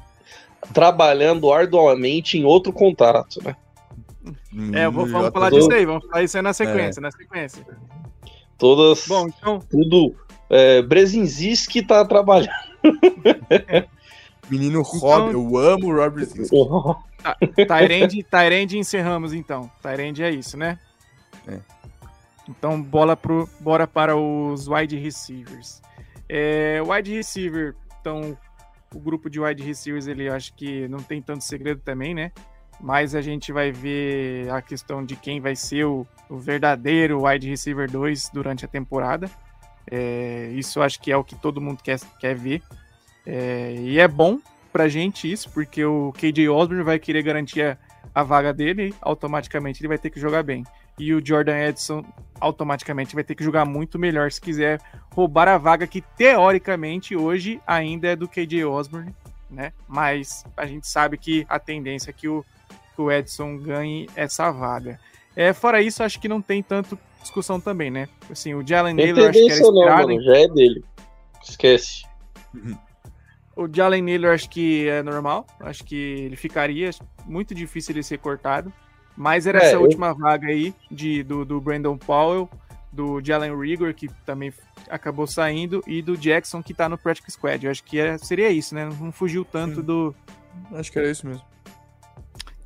trabalhando arduamente em outro contrato, né? É, eu vou, Hum, vamos já falar disso aí, vamos falar isso aí na sequência, na sequência. Todas. Bom, então, tudo. É, Brezinski tá trabalhando. Menino Então- Rob, eu amo o Rob Brzezinski. Tyrande, Tyrande encerramos então. Tyrande é isso, né? É. Então, bola pro, bora para os wide receivers. É, wide receiver, então, o grupo de wide receivers, ele acho que não tem tanto segredo também, né? Mas a gente vai ver a questão de quem vai ser o, o verdadeiro wide receiver 2 durante a temporada. É, isso acho que é o que todo mundo quer, quer ver. É, e é bom pra gente isso, porque o KJ Osborne vai querer garantir a, a vaga dele, automaticamente ele vai ter que jogar bem. E o Jordan Edson automaticamente vai ter que jogar muito melhor se quiser roubar a vaga que teoricamente hoje ainda é do KJ Osborne, né? Mas a gente sabe que a tendência é que o, que o Edson ganhe essa vaga. É, fora isso, acho que não tem tanto discussão também, né? Assim, o Jalen Tem Naylor acho que era tendência não, esperado, mano. Já é dele. Esquece. O Jalen Naylor acho que é normal, acho que ele ficaria muito difícil ele ser cortado, mas era É, essa eu- última vaga aí de, do, do Brandon Powell, do Jalen Rigor, que também acabou saindo, e do Jackson, que tá no Practice Squad. Eu acho que é- seria isso, né? Não fugiu tanto Sim. do... Acho que era isso mesmo.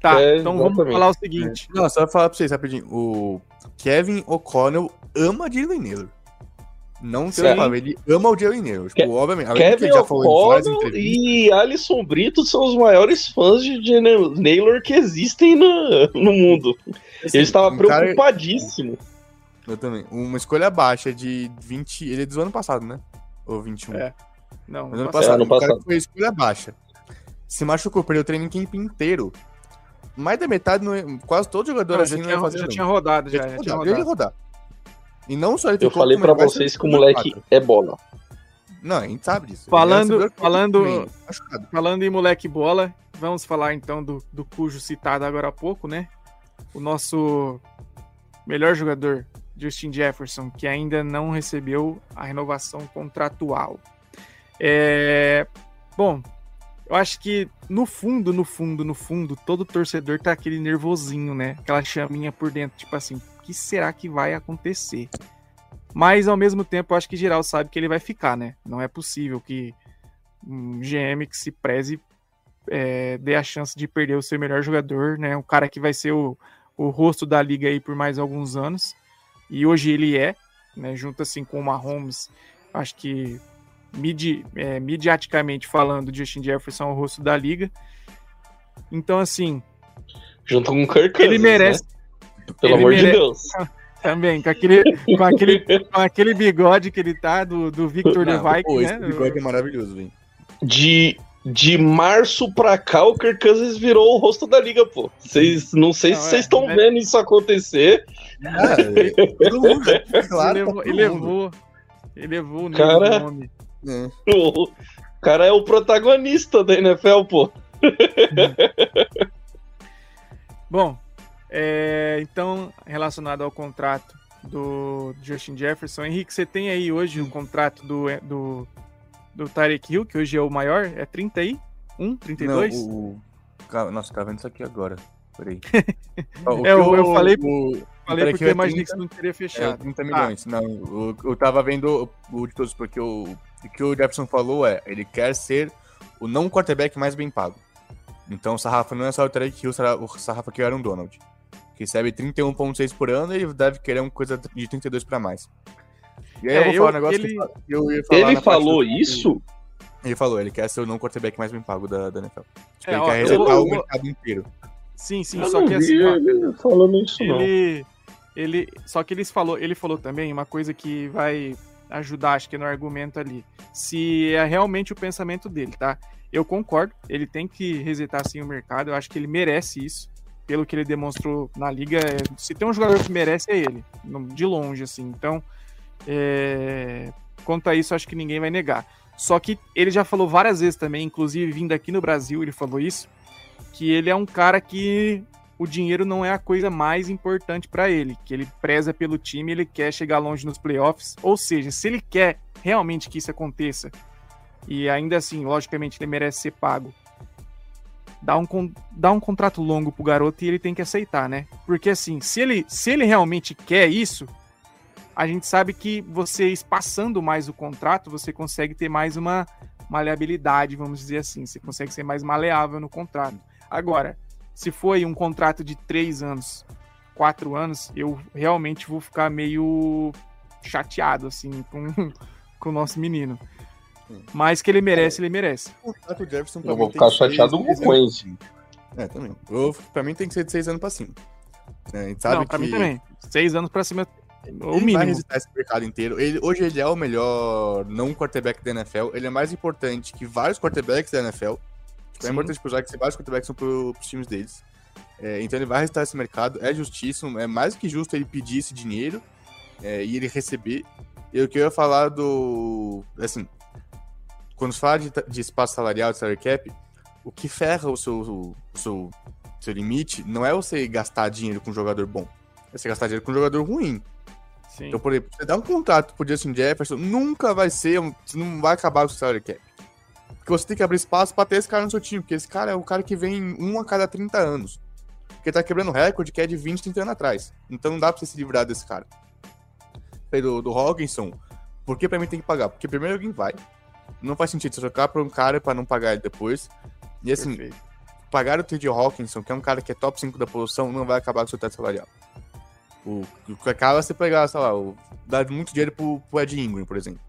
Tá, É, então vamos falar o seguinte. Não, só pra falar pra vocês rapidinho. O Kevin O'Connell ama Jalen Naylor. Não sei Sim. falar, ele ama o Jalen Naylor. Tipo, obviamente. que Kevin ele já falou e Alisson Brito são os maiores fãs de Jalen Naylor que existem no, no mundo. assim, Ele estava um cara- preocupadíssimo. Eu também. Uma escolha baixa de 20. Ele é do ano passado, né? Ou 21. É. Não, ano não passado. ano o cara passado. que foi escolha baixa. Se machucou, perdeu o treino em camp inteiro. Mais da metade, não é- quase todo jogador Não, assim já, não tinha, ia fazer. já não. tinha rodado, já, Já já tinha tinha rodado, ele ia rodado. E não só ele Eu ficou, falei vai vocês que o moleque quatro. é bola. Não, a gente sabe disso. Falando- é falando- machucado. Falando em moleque bola, vamos falar então do, do cujo citado agora há pouco, né? O nosso melhor jogador, Justin Jefferson, que ainda não recebeu a renovação contratual. É, Bom, eu acho que no fundo, no fundo, no fundo, todo torcedor tá aquele nervosinho, né? Aquela chaminha por dentro, tipo assim, que será que vai acontecer? Mas ao mesmo tempo, eu acho que geral sabe que ele vai ficar, né? Não é possível que um GM que se preze é, dê a chance de perder o seu melhor jogador, né? O cara que vai ser o, o rosto da liga aí por mais alguns anos. E hoje ele é, né? Junto assim com o Mahomes, acho que midi, é, midiaticamente falando, Justin Jefferson é o rosto da liga. Então, assim, Junto com o Kirk Cousins, ele merece né? Pelo ele amor de mere- Deus. também, com aquele, com aquele, com aquele bigode que ele tá do, do Victor Não, Levick, pô, né? esse bigode é maravilhoso, velho. De, de março pra cá, o Kirk Cousins virou o rosto da liga, pô. Vocês, não sei Não, se é, vocês estão né? vendo isso acontecer. Ah, é, é claro. ele levou, ele levou, ele levou o Cara. do nome. É. O cara é o protagonista da NFL, pô. Bom, é, então, relacionado ao contrato do Justin Jefferson, Henrique, você tem aí hoje o contrato do, do, do Tarek Hill, que hoje é o maior, é 31, 32? Não, o... Nossa, tá vendo isso aqui agora. Peraí. O É, que eu- eu o- falei- o- Falei porque eu é imaginei que 30, você não teria É, fechado. 30 milhões. Não, o- eu tava vendo o de todos, porque o, o que o Jefferson falou é, ele quer ser o não quarterback mais bem pago. Então o Sarrafa não é só o Tarek Hill, o Sarra- o Sarrafa que era um Donald. Que recebe 31,6 por ano e ele deve querer uma coisa de 32 pra mais. E aí É, eu vou eu- falar um negócio ele- que eu ia falar Ele falou do- isso? Ele falou, ele quer ser o não quarterback mais bem pago da, da NFL. Tipo, É, ele ó, quer eu resetar vou- o mercado inteiro. Sim, sim, Eu só não que vi assim, ó, ele falando isso, não. ele, ele, só que eles falou, ele falou também uma coisa que vai ajudar, acho que no argumento ali, se é realmente o pensamento dele, tá? Eu concordo, ele tem que resetar sim o mercado, eu acho que ele merece isso, pelo que ele demonstrou na liga. é, Se tem um jogador que merece é ele, de longe assim. Então, é, quanto a isso, acho que ninguém vai negar. Só que ele já falou várias vezes também, inclusive vindo aqui no Brasil, ele falou isso, que ele é um cara que o dinheiro não é a coisa mais importante para ele, que ele preza pelo time, ele quer chegar longe nos playoffs. Ou seja, se ele quer realmente que isso aconteça, e ainda assim, logicamente, ele merece ser pago, dá um, dá um contrato longo pro garoto e ele tem que aceitar, né? Porque assim, se ele, se ele realmente quer isso, a gente sabe que você espaçando mais o contrato, você consegue ter mais uma maleabilidade, vamos dizer assim. Você consegue ser mais maleável no contrato. Agora, se aí um contrato de três anos, quatro anos, eu realmente vou ficar meio chateado, assim, com, com o nosso menino. Mas que ele merece, ele merece. O contrato Jefferson Eu vou ficar chateado com esse. É, também. Eu, pra mim tem que ser de seis anos pra cima. É, a gente sabe Não, pra que mim também. Seis anos pra cima, o ele vai mínimo. resistir esse mercado inteiro. Ele, hoje ele é o melhor não quarterback da NFL. Ele é mais importante que vários quarterbacks da NFL. Tipo, é importante pros que vários quarterbacks são pro, pros times deles. É, então ele vai resistir esse mercado. É justíssimo. É mais que justo ele pedir esse dinheiro é, e ele receber. E o que eu ia falar do. Assim, quando se fala de, de espaço salarial, de salary cap, o que ferra o seu, o seu, seu limite não é você gastar dinheiro com um jogador bom. É você gastar dinheiro com um jogador ruim. Sim. Então, por exemplo, você dá um contrato pro Justin Jefferson, nunca vai ser, você não vai acabar com o salary cap. Porque você tem que abrir espaço pra ter esse cara no seu time, porque esse cara é o cara que vem um a cada 30 anos. Porque tá quebrando recorde que é de 20, 30 anos atrás. Então não dá pra você se livrar desse cara. Falei Do, do Hawkinson, por que pra mim tem que pagar? Porque primeiro alguém vai. Não faz sentido você trocar pra um cara pra não pagar ele depois. E assim, Perfeito. pagar o T.J. Hawkinson, que é um cara que é top 5 da posição, não vai acabar com o seu teto salarial. O, o que acaba é você pegar, sei lá, o, dar muito dinheiro pro, pro Ed Ingram, por exemplo.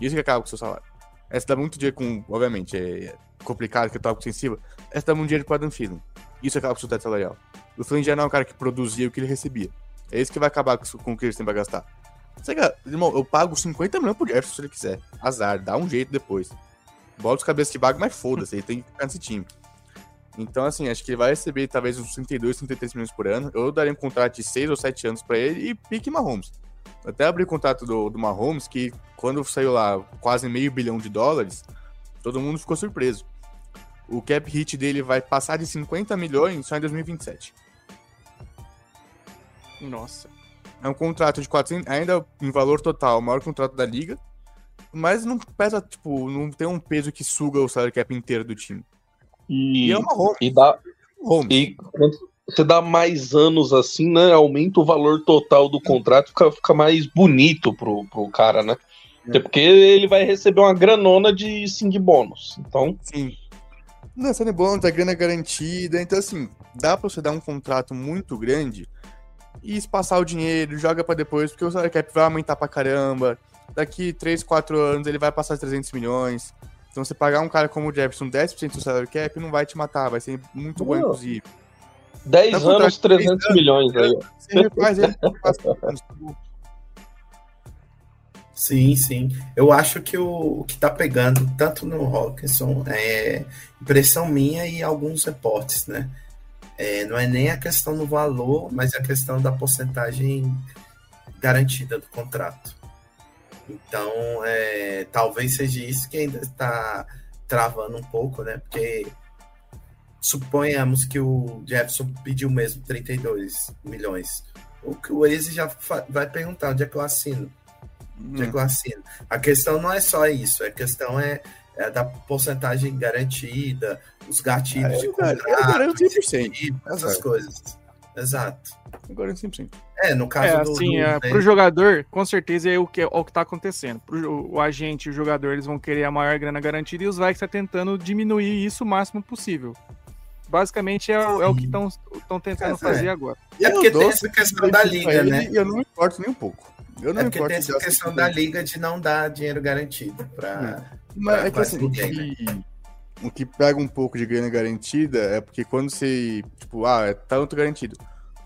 Isso que acaba com o seu salário. Essa dá muito dinheiro com, obviamente, é complicado, que é top sensível. Essa dá muito dinheiro pro Adam Thielen. Isso acaba com o seu teto salarial. O Thielen já não é um cara que produzia o que ele recebia. É isso que vai acabar com, com o que eles têm pra gastar. Você, irmão, eu pago 50 milhões pro Jefferson se ele quiser. Azar, dá um jeito depois. Bota os cabeças de bago, mas foda-se, ele tem que ficar nesse time. Então, assim, acho que ele vai receber talvez uns 32, 33 milhões por ano. Eu daria um contrato de 6 ou 7 anos pra ele e pique Mahomes. Até abri o contrato do, do Mahomes, que quando saiu lá quase meio bilhão de dólares, todo mundo ficou surpreso. O cap hit dele vai passar de 50 milhões só em 2027. Nossa. É um contrato de 400, ainda em valor total, o maior contrato da liga. Mas não pesa, tipo, não tem um peso que suga o salary cap inteiro do time. E, E é uma Mahomes. e dá, e quando você dá mais anos assim, né? Aumenta o valor total do contrato, fica, fica mais bonito pro, pro cara, né? É. Até porque ele vai receber uma granona de sing bônus. Então, Sim. Não, sendo bom, tá grana garantida. Então, assim, dá pra você dar um contrato muito grande e espaçar o dinheiro, joga pra depois, porque o salary cap vai aumentar pra caramba. Daqui 3, 4 anos ele vai passar 300 milhões. Então, você pagar um cara como o Jefferson 10% do salary cap não vai te matar, vai ser muito bom, inclusive. 10 Dá anos, contrato de 300 três milhões aí. Você refaz ele anos. Sim, sim. Eu acho que o, o que tá pegando tanto no Hawkinson é impressão minha e alguns reportes, né? É, não é nem a questão do valor, mas a questão da porcentagem garantida do contrato. Então, é, talvez seja isso que ainda está travando um pouco, né? Porque suponhamos que o Jefferson pediu mesmo 32 milhões. O que o Waze já vai perguntar onde é que eu assino de Hum. Glacino. A questão não é só isso, a questão é, é da porcentagem garantida, os gatilhos Ah, de eu eu contrato, garanto 100%. essas Exato. coisas. Exato. Agora 100%. É, no caso É, do. assim, do, é, né, pro jogador, com certeza é o que, é o que tá acontecendo. Pro, o agente e o jogador, eles vão querer a maior grana garantida e os Vikings tá tentando diminuir isso o máximo possível. Basicamente é, o- é o que estão tentando É, fazer é. agora. É Eu porque tem essa questão da pra liga, ele né? E eu não me importo nem um pouco. Eu não É porque importo tem essa questão 50%. da liga de não dar dinheiro garantido para Mas é que assim, o que, o que pega um pouco de grana garantida é porque quando você, tipo, ah, é tanto garantido,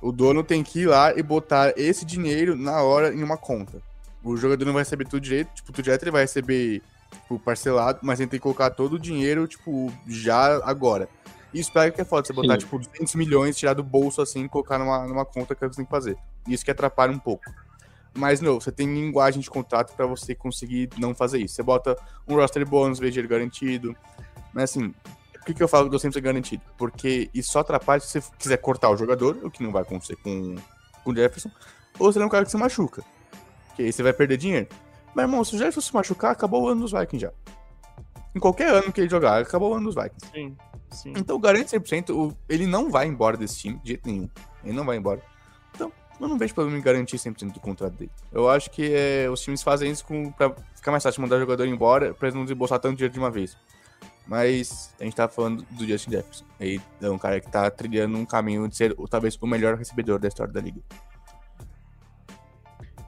o dono tem que ir lá e botar esse dinheiro na hora em uma conta. O jogador não vai receber tudo direito, tipo, tudo direto ele vai receber tipo, parcelado, mas ele tem que colocar todo o dinheiro, tipo, já agora. Isso pega que é foda, você botar, Sim. tipo, 200 milhões, tirar do bolso assim e colocar numa, numa conta que você tem que fazer. Isso que atrapalha um pouco. Mas, não, você tem linguagem de contrato para você conseguir não fazer isso. Você bota um roster bônus, veja ele garantido. Mas, assim, por que, que eu falo que eu sempre garantido? Porque isso só atrapalha se você quiser cortar o jogador, o que não vai acontecer com, com o Jefferson, ou se ele é um cara que se machuca. Que aí você vai perder dinheiro. Mas, irmão, se o Jefferson se machucar, acabou o ano dos Vikings já. Em qualquer ano que ele jogar, acabou o ano dos Vikings. Sim, sim. Então, garante 100%, ele não vai embora desse time, de jeito nenhum. Ele não vai embora. Então, eu não vejo problema em garantir 100% do contrato dele. Eu acho que é, os times fazem isso com, pra ficar mais fácil mandar o jogador embora, pra eles não desembolsar tanto dinheiro de uma vez. Mas a gente tá falando do Justin Jefferson. Ele é um cara que tá trilhando um caminho de ser talvez o melhor recebedor da história da liga.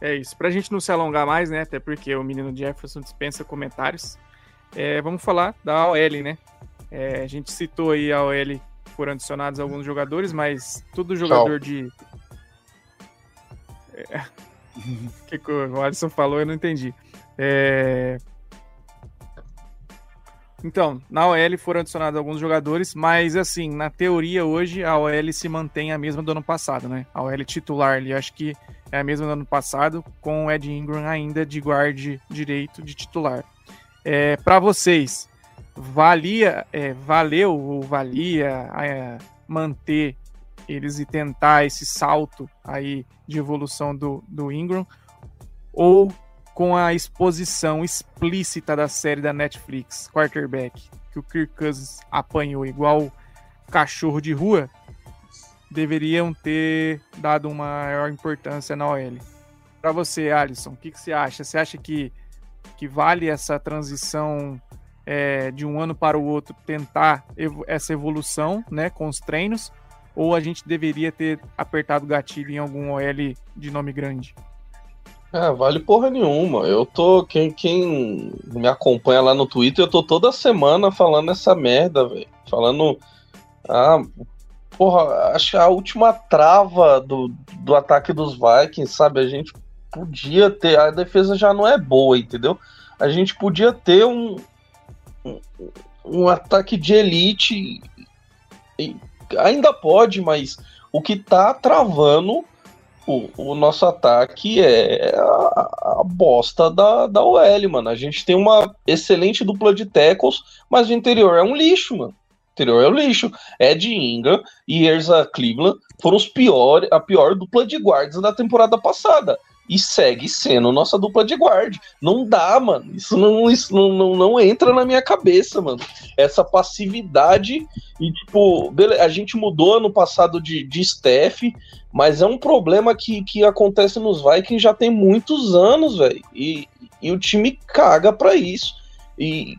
É isso. Pra gente não se alongar mais, né? Até porque o menino Jefferson dispensa comentários. É, vamos falar da OL, né? É, a gente citou aí a OL, foram adicionados alguns jogadores, mas todo jogador Tchau. de. É... o que, que o Alisson falou, eu não entendi. É... Então, na OL foram adicionados alguns jogadores, mas assim, na teoria hoje a OL se mantém a mesma do ano passado, né? A OL titular ali, acho que é a mesma do ano passado, com o Ed Ingram ainda de guarde direito de titular. É, Para vocês, valia, é, valeu ou valia é, manter eles e tentar esse salto aí de evolução do, do Ingram? Ou com a exposição explícita da série da Netflix, Quarterback, que o Kirk Cousins apanhou igual cachorro de rua, deveriam ter dado uma maior importância na OL. Para você, Alisson, o que, que, você acha? Você acha que, que vale essa transição é, de um ano para o outro tentar essa evolução né, com os treinos? Ou a gente deveria ter apertado o gatilho em algum OL de nome grande? É, vale porra nenhuma. Eu tô. Quem, quem me acompanha lá no Twitter, eu tô toda semana falando essa merda, velho. Falando. Ah, porra, acho que a última trava do, do ataque dos Vikings, sabe? A gente podia ter. A defesa já não é boa, entendeu? A gente podia ter um. Um, um ataque de elite. Ainda pode, mas o que tá travando o, o nosso ataque é a, a, bosta da, da OL, mano. A gente tem uma excelente dupla de tackles, mas o interior é um lixo, mano. O interior é um lixo. Ed Ingram e Erza Cleveland foram os pior, a pior dupla de guardas da temporada passada e segue sendo nossa dupla de guarda. Não dá, mano. Isso não, isso não, não, não entra na minha cabeça, mano. Essa passividade e, tipo, a gente mudou ano passado de, de staff, mas é um problema que, que acontece nos Vikings já tem muitos anos, velho. E, e o time caga pra isso. E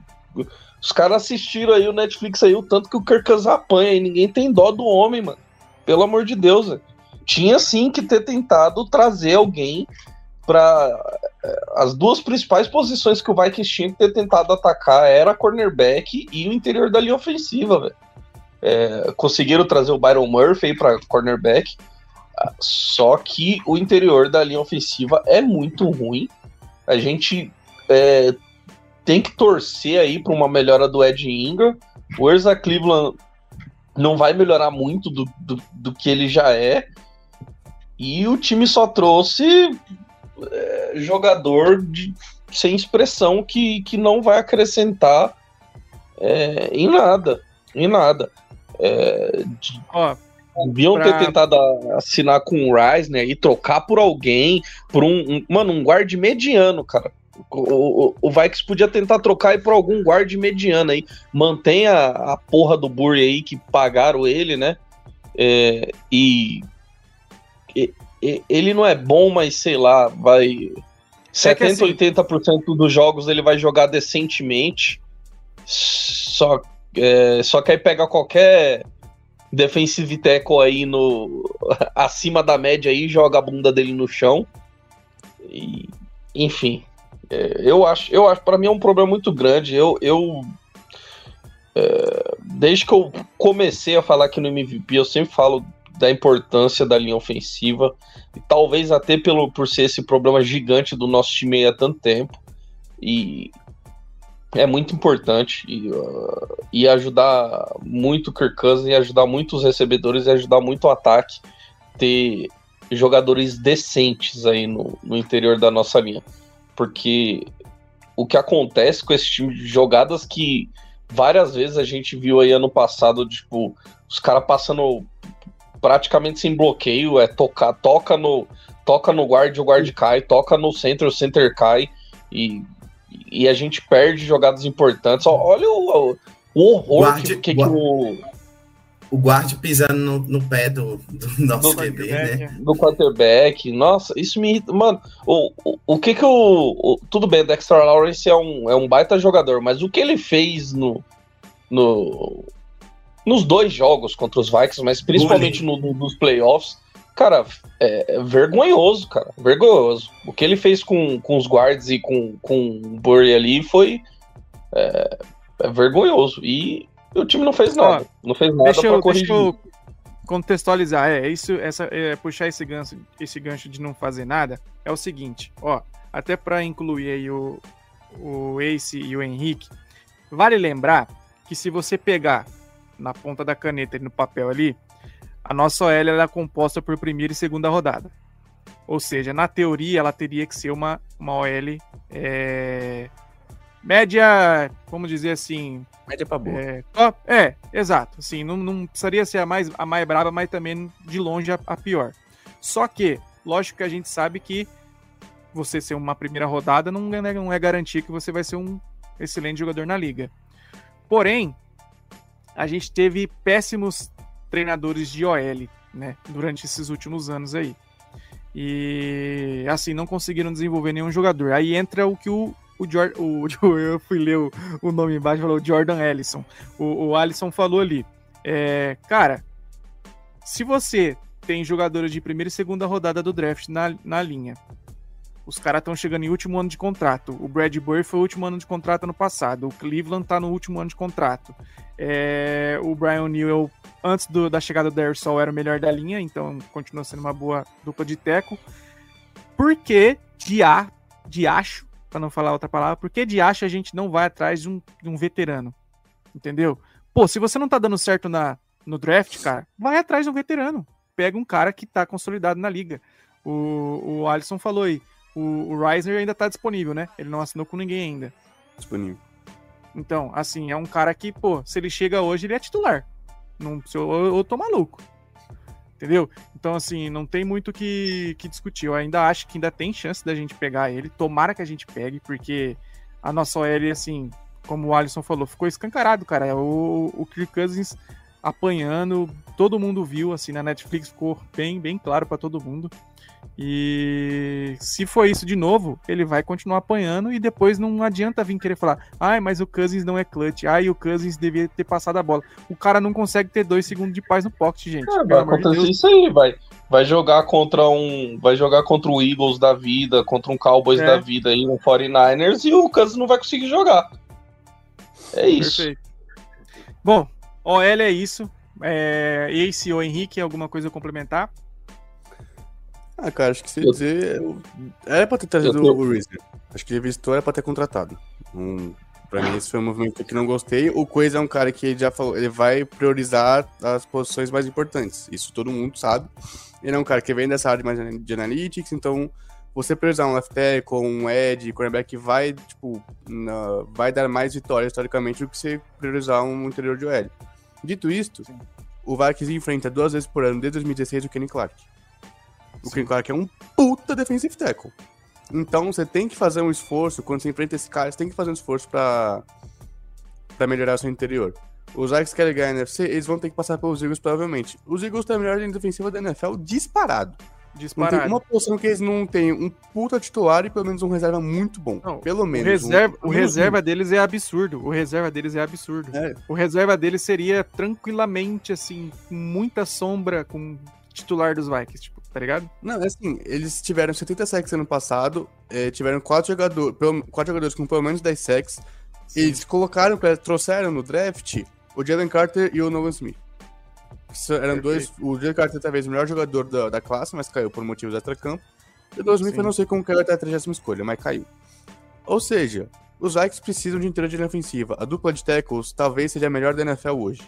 os caras assistiram aí o Netflix aí, o tanto que o Kirk apanha e ninguém tem dó do homem, mano. Pelo amor de Deus, velho tinha sim que ter tentado trazer alguém para eh, as duas principais posições que o Vikings tinha que ter tentado atacar era cornerback e o interior da linha ofensiva, velho. É, conseguiram trazer o Byron Murphy para cornerback, só que o interior da linha ofensiva é muito ruim. A gente é, tem que torcer aí para uma melhora do Ed Ingram. O Erza Cleveland não vai melhorar muito do, do, do que ele já é. E o time só trouxe é, jogador de, sem expressão que, que não vai acrescentar é, em nada. Em nada. É, Deviam pra... ter tentado assinar com o Reisner e trocar por alguém, por um, um mano, um guard mediano, cara. O, o, o Vikings podia tentar trocar aí por algum guard mediano aí. Mantenha a porra do Burry aí que pagaram ele, né? É, e ele não é bom, mas sei lá, vai. 70, assim... 80% dos jogos ele vai jogar decentemente. Só, é, só que aí pega qualquer defensive tackle aí no acima da média aí joga a bunda dele no chão. E, enfim, É, eu acho, eu acho, para mim é um problema muito grande. Eu, eu é, desde que eu comecei a falar aqui no MVP, eu sempre falo da importância da linha ofensiva, e talvez até pelo, por ser esse problema gigante do nosso time há tanto tempo. E é muito importante e, uh, e ajudar muito o Kirk Cousins, e ajudar muito os recebedores e ajudar muito o ataque ter jogadores decentes aí no, no interior da nossa linha. Porque o que acontece com esse time de jogadas que várias vezes a gente viu aí ano passado, tipo, os caras passando praticamente sem bloqueio, é tocar, toca no toca no guard, o guard cai, toca no center, o center cai e, e a gente perde jogadas importantes. Olha o, o horror guard, que, que, que o o guard pisando no, no pé do, do nosso do QB, né? Do quarterback. Nossa, isso me irrita. Mano, o, o, o que que o, o, Tudo bem, Dexter Lawrence é um, é um baita jogador, mas o que ele fez no, no, nos dois jogos contra os Vikings, mas principalmente no, no, nos playoffs, cara, é, é, vergonhoso, cara. Vergonhoso. O que ele fez com, com os guards e com, com o Burry ali foi é, é vergonhoso. E o time não fez nada. não fez nada deixa eu, corrigir. Deixa eu contextualizar. É, isso, essa, é, puxar esse gancho, esse gancho de não fazer nada é o seguinte, ó. Até para incluir aí o, o Ace e o Henrique, vale lembrar que se você pegar na ponta da caneta e no papel ali, a nossa OL é composta por primeira e segunda rodada. Ou seja, na teoria ela teria que ser uma, uma OL é, média, vamos dizer assim. Média pra boa. É, é exato. Assim, não, não precisaria ser a mais, a mais braba, mas também de longe a, a pior. Só que, lógico que a gente sabe que você ser uma primeira rodada não é, não é garantia que você vai ser um excelente jogador na liga. Porém, a gente teve péssimos treinadores de OL, né, durante esses últimos anos aí. E assim, não conseguiram desenvolver nenhum jogador. Aí entra o que o o, o eu fui ler o, o nome embaixo, falou Jordan Ellison. O, o Alisson falou ali, é, cara, se você tem jogadores de primeira e segunda rodada do draft na, na linha, os caras estão chegando em último ano de contrato. O Brad Burr foi o último ano de contrato ano passado. O Cleveland tá no último ano de contrato. É, o Brian Newell, antes do, da chegada do Darius Sol, era o melhor da linha, então continua sendo uma boa dupla de teco. Por que de A, de acho, para não falar outra palavra, por que de acha a gente não vai atrás de um, de um veterano? Entendeu? Pô, se você não tá dando certo na, no draft, cara, vai atrás de um veterano. Pega um cara que tá consolidado na liga. O, o Alisson falou aí, o, o Reisner ainda tá disponível, né? Ele não assinou com ninguém ainda. Disponível. Então, assim, é um cara que, pô, se ele chega hoje, ele é titular. Não, se eu, eu, eu tô maluco. Entendeu? Então, assim, não tem muito que, que discutir. Eu ainda acho que ainda tem chance da gente pegar ele. Tomara que a gente pegue, porque a nossa OL, assim, como o Alisson falou, ficou escancarado, cara. O, o Kirk Cousins apanhando, todo mundo viu, assim, na Netflix ficou bem, bem claro para todo mundo. E se for isso de novo, ele vai continuar apanhando e depois não adianta vir querer falar, ai, mas o Cousins não é clutch, ai, o Cousins devia ter passado a bola. O cara não consegue ter dois segundos de paz no pocket, gente. É, vai acontecer de isso aí, vai. Vai jogar contra um. Vai jogar contra o Eagles da vida, contra um Cowboys é. da vida e um 49ers e o Cousins não vai conseguir jogar. É isso. Perfeito. Bom, OL é isso. É, Ace ou Henrique, alguma coisa a complementar? Ah, cara, acho que se eu... dizer. Era pra ter trazido tô... o Reason. Acho que ele visitou era pra ter contratado. Um, pra mim, esse foi um movimento que não gostei. O Coisa é um cara que ele já falou, ele vai priorizar as posições mais importantes. Isso todo mundo sabe. Ele é um cara que vem dessa área mais de analytics, então você priorizar um left tackle, um edge, cornerback vai, tipo, na, vai dar mais vitórias historicamente do que você priorizar um interior de OL. Dito isto, Sim. o Vikings enfrenta duas vezes por ano desde 2016 o Kenny Clark. O Ken Clark é um puta defensive tackle. Então você tem que fazer um esforço, quando você enfrenta esse cara, você tem que fazer um esforço pra, pra melhorar o seu interior. Os Vikings querem ganhar a NFC, eles vão ter que passar pelos Eagles provavelmente. Os Eagles têm a melhor linha defensiva da NFL disparado. Disparado. Não tem uma posição que eles não têm um puta titular e pelo menos um reserva muito bom. Não, pelo menos. O reserva, um, o reserva deles é absurdo. O reserva deles é absurdo. É. O reserva deles seria tranquilamente, assim, com muita sombra com titular dos Vikings. Tipo, tá ligado? Não, é assim, eles tiveram 70 sacks ano passado, é, tiveram quatro, jogador, pelo, quatro jogadores com pelo menos 10 sacks. Eles colocaram, trouxeram no draft o Jalen Carter e o Nolan Smith. Eram dois. O Jalen Carter talvez o melhor jogador da, da classe, mas caiu por motivos extra-campo. E o Nolan Smith eu não sei como caiu até a 30 escolha, mas caiu. Ou seja, os Vikings precisam de interior de linha ofensiva. A dupla de tackles talvez seja a melhor da NFL hoje.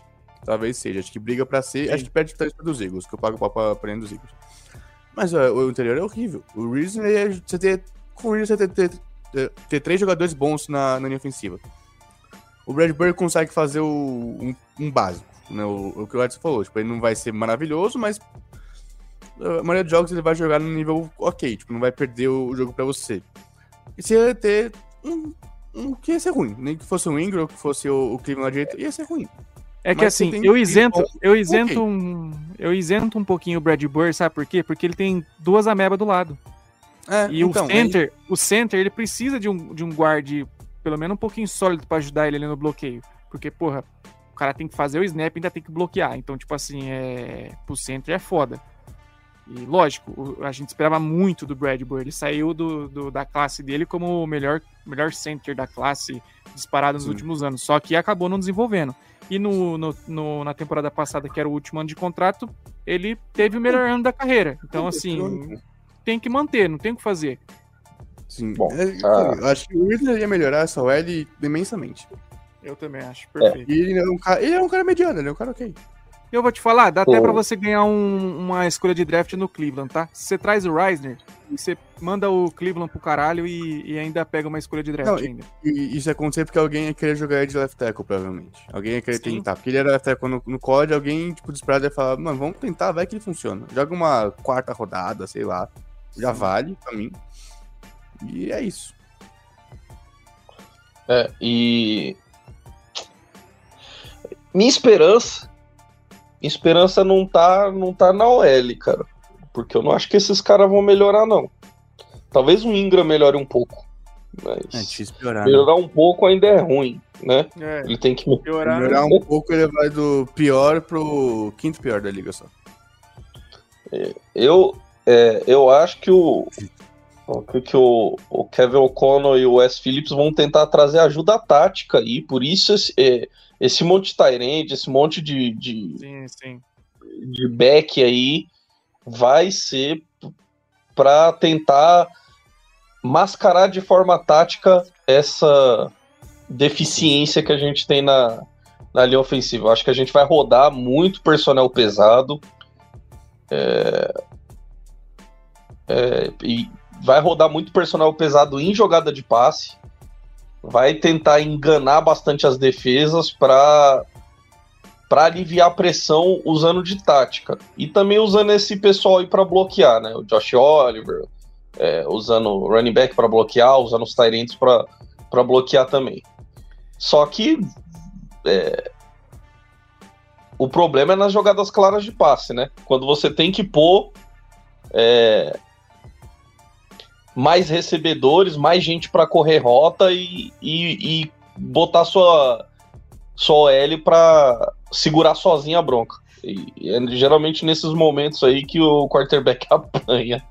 Talvez seja. Acho que briga pra ser. Sim. Acho que perde três dos Eagles, que eu pago o pau pra dos Eagles. Mas ó, o interior é horrível. O Reason é você ter. Com o Reason você ter, ter, ter, ter, três jogadores bons na, na linha ofensiva. O Bradbury consegue fazer o, um, um básico. Né? O, o, que o Edson falou. Tipo, ele não vai ser maravilhoso, mas. A maioria dos jogos ele vai jogar no nível ok. Tipo, não vai perder o jogo pra você. E se ele ter um, um, que ia ser ruim. Nem que fosse o Ingram, que fosse o, o Cleveland direito, ia ser ruim. É que Mas assim, eu isento, eu isento okay. um, eu isento um pouquinho o Brad Burr, sabe por quê? Porque ele tem duas amebas do lado. É, e então, o center, aí... o center, ele precisa de um, de um guard pelo menos um pouquinho sólido para ajudar ele ali no bloqueio, porque porra, cara tem que fazer o snap e ainda tem que bloquear. Então, tipo assim, é pro center é foda. E lógico, a gente esperava muito do Bradbury. Ele saiu do, do, da classe dele como o melhor, melhor center da classe disparado nos Sim. últimos anos. Só que acabou não desenvolvendo. E no, no, no, na temporada passada, que era o último ano de contrato, ele teve o melhor ano da carreira. Então, assim, tem que manter, não tem o que fazer. Sim. Bom, é, ah... acho que o Whitner ia melhorar essa OL imensamente. Eu também acho, perfeito. É. E ele é, um cara, ele é um cara mediano, ele é um cara ok. Eu vou te falar, dá Pô. até para você ganhar um, uma escolha de draft no Cleveland, tá? Você traz o Reisner, você manda o Cleveland pro caralho e, e ainda pega uma escolha de draft Não, ainda. E, isso ia acontecer porque alguém ia querer jogar de left tackle, provavelmente. Alguém ia querer Sim. tentar. Porque ele era left tackle no, no college, alguém, tipo, desesperado ia falar, mano, vamos tentar, vai que ele funciona. Joga uma quarta rodada, sei lá. Já vale pra mim. E é isso. É, e. Minha esperança esperança não tá, não tá na OL, cara. Porque eu não acho que esses caras vão melhorar, não. Talvez o Ingram melhore um pouco. Mas é, piorar, né? melhorar né? um pouco ainda é ruim, né? É, ele tem que piorar, melhorar um pouco, ele vai do pior pro quinto pior da liga só. É, eu, é, eu acho que o, que o, o Kevin O'Connor e o Wes Phillips vão tentar trazer ajuda tática aí, por isso esse, é, esse monte de Tyrande, esse monte de, de, sim, sim. de back aí vai ser para tentar mascarar de forma tática essa deficiência que a gente tem na, na linha ofensiva. Acho que a gente vai rodar muito personnel pesado. É, é, e vai rodar muito personnel pesado em jogada de passe vai tentar enganar bastante as defesas para para aliviar a pressão usando de tática e também usando esse pessoal aí para bloquear, né? O Josh Oliver, é, usando running back para bloquear, usando os Tyrants para bloquear também. Só que é, o problema é nas jogadas claras de passe, né? Quando você tem que pôr é, mais recebedores, mais gente para correr rota e, e, e, botar sua, sua L para segurar sozinha a bronca. E é geralmente nesses momentos aí que o quarterback apanha.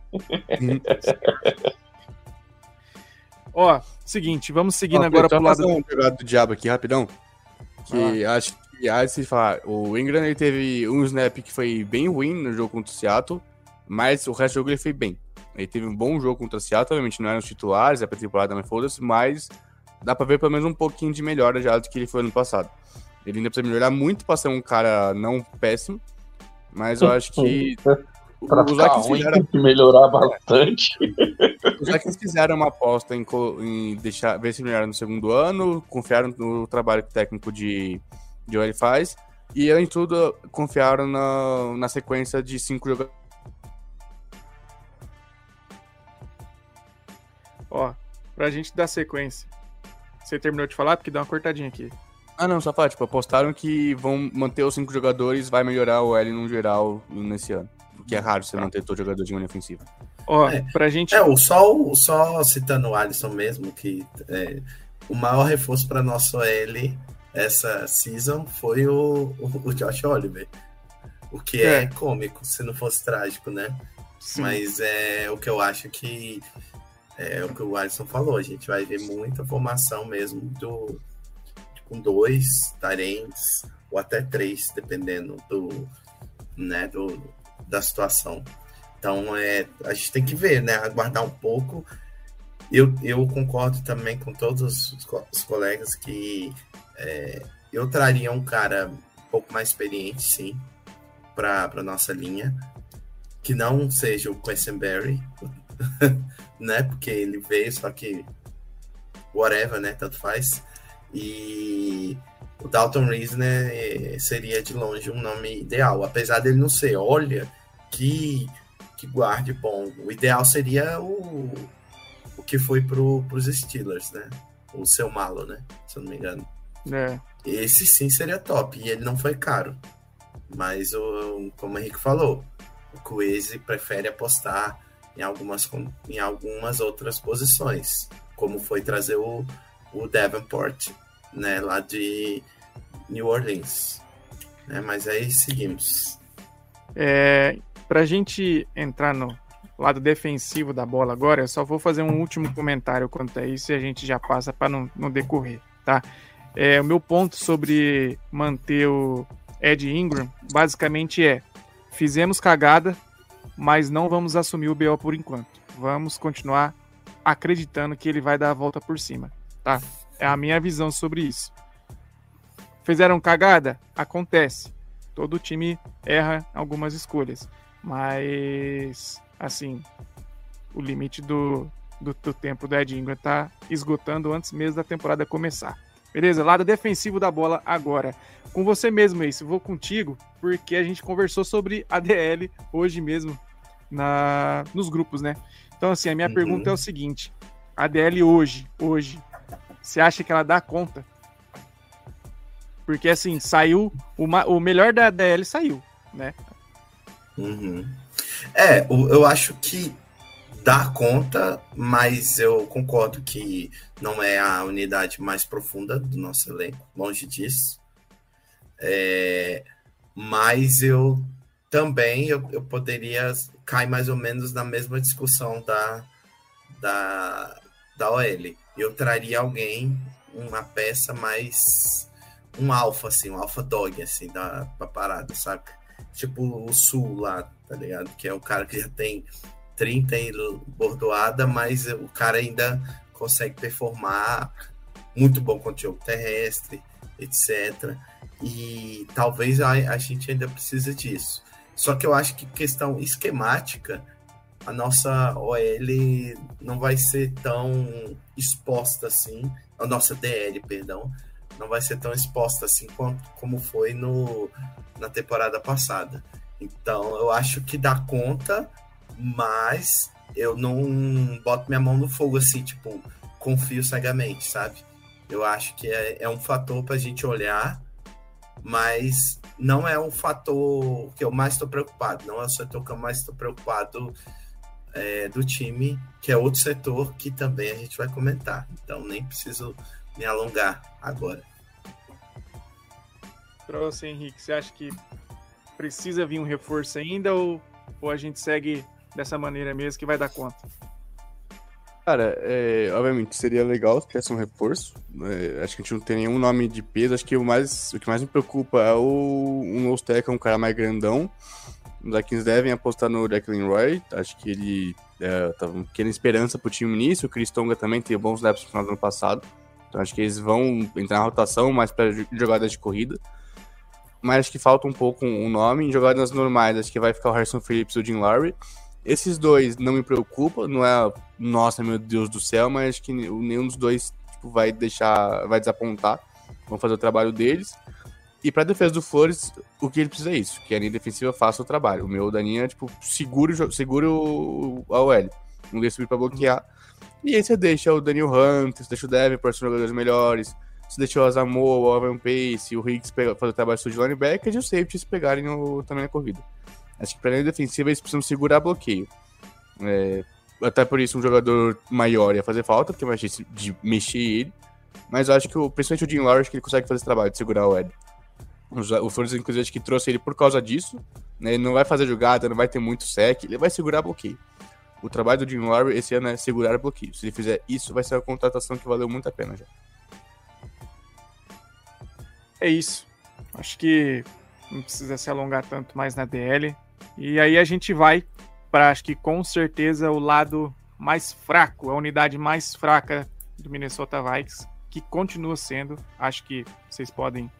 Ó, seguinte, vamos seguindo Ó, agora pro lado um pegado do diabo aqui rapidão. Que ah. acho que ah, se falar, o Ingram ele teve um snap que foi bem ruim no jogo contra o Seattle, mas o resto do jogo ele foi bem. Ele teve um bom jogo contra o Seattle, obviamente não eram os titulares, é pra temporada, mas foda-se, mas dá pra ver pelo menos um pouquinho de melhora já do que ele foi ano passado. Ele ainda precisa melhorar muito pra ser um cara não péssimo, mas eu acho que. pra os Vikings fizeram... que melhorar bastante. Os Vikings fizeram uma aposta em, em, deixar, ver se melhorar no segundo ano, confiaram no trabalho técnico de, de ele faz, e além de tudo, confiaram na, na sequência de cinco jogadores Ó, pra gente dar sequência. Você terminou de falar? Porque deu uma cortadinha aqui. Ah, não, só fala, tipo, apostaram que vão manter os cinco jogadores, vai melhorar o L no geral nesse ano. Porque é raro você tá. manter todo jogador de linha ofensiva. Ó, é, pra gente. É, o só, só citando o Alisson mesmo, que é, o maior reforço para nosso L essa season foi o, o, o Josh Oliver. O que é. é cômico, se não fosse trágico, né? Sim. Mas é o que eu acho que é o que o Alisson falou. A gente vai ver muita formação mesmo do com dois tarentes ou até três, dependendo do, né, do, da situação. Então é, a gente tem que ver, né? Aguardar um pouco. Eu, eu concordo também com todos os, os colegas que é, eu traria um cara um pouco mais experiente, sim, para a nossa linha, que não seja o Quessenberry, né? Porque ele veio, só que whatever, né? Tanto faz. E o Dalton Reese, né, seria de longe um nome ideal, apesar dele não ser. Olha que, que guarde bom. O ideal seria o, o que foi para os Steelers, né? O seu malo, né? Se eu não me engano. É. Esse sim seria top. E ele não foi caro. Mas, o, como o Henrique falou, o Coese prefere apostar em algumas, em algumas outras posições, como foi trazer o, o Davenport, né, lá de New Orleans. Né, mas aí seguimos. É, Para a gente entrar no lado defensivo da bola agora, eu só vou fazer um último comentário quanto a isso e a gente já passa para não, não decorrer, tá? É, o meu ponto sobre manter o Ed Ingram basicamente é: fizemos cagada, mas não vamos assumir o BO por enquanto. Vamos continuar acreditando que ele vai dar a volta por cima, tá? É a minha visão sobre isso. Fizeram cagada? Acontece. Todo time erra algumas escolhas. Mas, assim, o limite do, do, do tempo do Ed Ingram tá esgotando antes mesmo da temporada começar. Beleza? Lado defensivo da bola agora. Com você mesmo, Ace. Vou contigo, porque a gente conversou sobre a DL hoje mesmo na, nos grupos, né? Então, assim, a minha uhum. pergunta é o seguinte: a DL hoje, hoje, você acha que ela dá conta? Porque assim, saiu. Uma, o melhor da DL saiu, né? Uhum. É, eu acho que dá conta, mas eu concordo que não é a unidade mais profunda do nosso elenco, longe disso. É, mas eu também eu, eu poderia cair mais ou menos na mesma discussão da, da, da OL eu traria alguém, uma peça mais. um alfa, assim, um alfa dog, assim, da, da parada, sabe? Tipo o Sul lá, tá ligado? Que é o cara que já tem 30 e bordoada, mas o cara ainda consegue performar muito bom contra o terrestre, etc. E talvez a, a gente ainda precise disso. Só que eu acho que questão esquemática a nossa OL não vai ser tão exposta assim, a nossa DL, perdão, não vai ser tão exposta assim como, como foi no, na temporada passada. Então eu acho que dá conta, mas eu não boto minha mão no fogo assim, tipo, confio cegamente, sabe? Eu acho que é, é um fator para a gente olhar, mas não é um fator que eu mais estou preocupado, não é o setor que eu mais estou preocupado é, do time, que é outro setor que também a gente vai comentar. Então nem preciso me alongar agora. Para você, Henrique, você acha que precisa vir um reforço ainda ou, ou a gente segue dessa maneira mesmo que vai dar conta? Cara, é, obviamente seria legal se tivesse um reforço. É, acho que a gente não tem nenhum nome de peso. Acho que o, mais, o que mais me preocupa é o um Osteca, um cara mais grandão. Os Vikings devem apostar no Declan Roy. Acho que ele é, tava querendo esperança pro time início. O Chris Tonga também teve bons laps no final do ano passado. Então acho que eles vão entrar na rotação mais para jogadas de corrida. Mas acho que falta um pouco um nome. Em jogadas normais, acho que vai ficar o Harrison Phillips e o Jim Lowry. Esses dois não me preocupam, não é, nossa, meu Deus do céu, mas acho que nenhum dos dois tipo, vai deixar, vai desapontar. Vão fazer o trabalho deles. E pra defesa do Flores, o que ele precisa é isso, que a linha defensiva faça o trabalho. O meu Daninha é, tipo, segura, segura o, a OL. Não deixa subir pra bloquear. E aí você deixa o Daniel Hunt, você deixa o Devin para jogadores melhores, você deixa o Asamoah, o Alvin Pace, o Higgs fazer o trabalho de linebacker e os safeties pegarem no, também na corrida. Acho que pra linha defensiva eles precisam segurar bloqueio. É, até por isso um jogador maior ia fazer falta, porque é mais difícil de mexer ele. Mas eu acho que, o, principalmente o Jim Lawrence, que ele consegue fazer esse trabalho de segurar o Ed. O Flores, inclusive, acho que trouxe ele por causa disso. Né? Ele não vai fazer jogada, não vai ter muito sec, ele vai segurar bloqueio. O trabalho do Jim Lowry esse ano é segurar bloqueio. Se ele fizer isso, vai ser uma contratação que valeu muito a pena já. É isso. Acho que não precisa se alongar tanto mais na DL. E aí a gente vai para, acho que com certeza, o lado mais fraco, a unidade mais fraca do Minnesota Vikings, que continua sendo, acho que vocês podem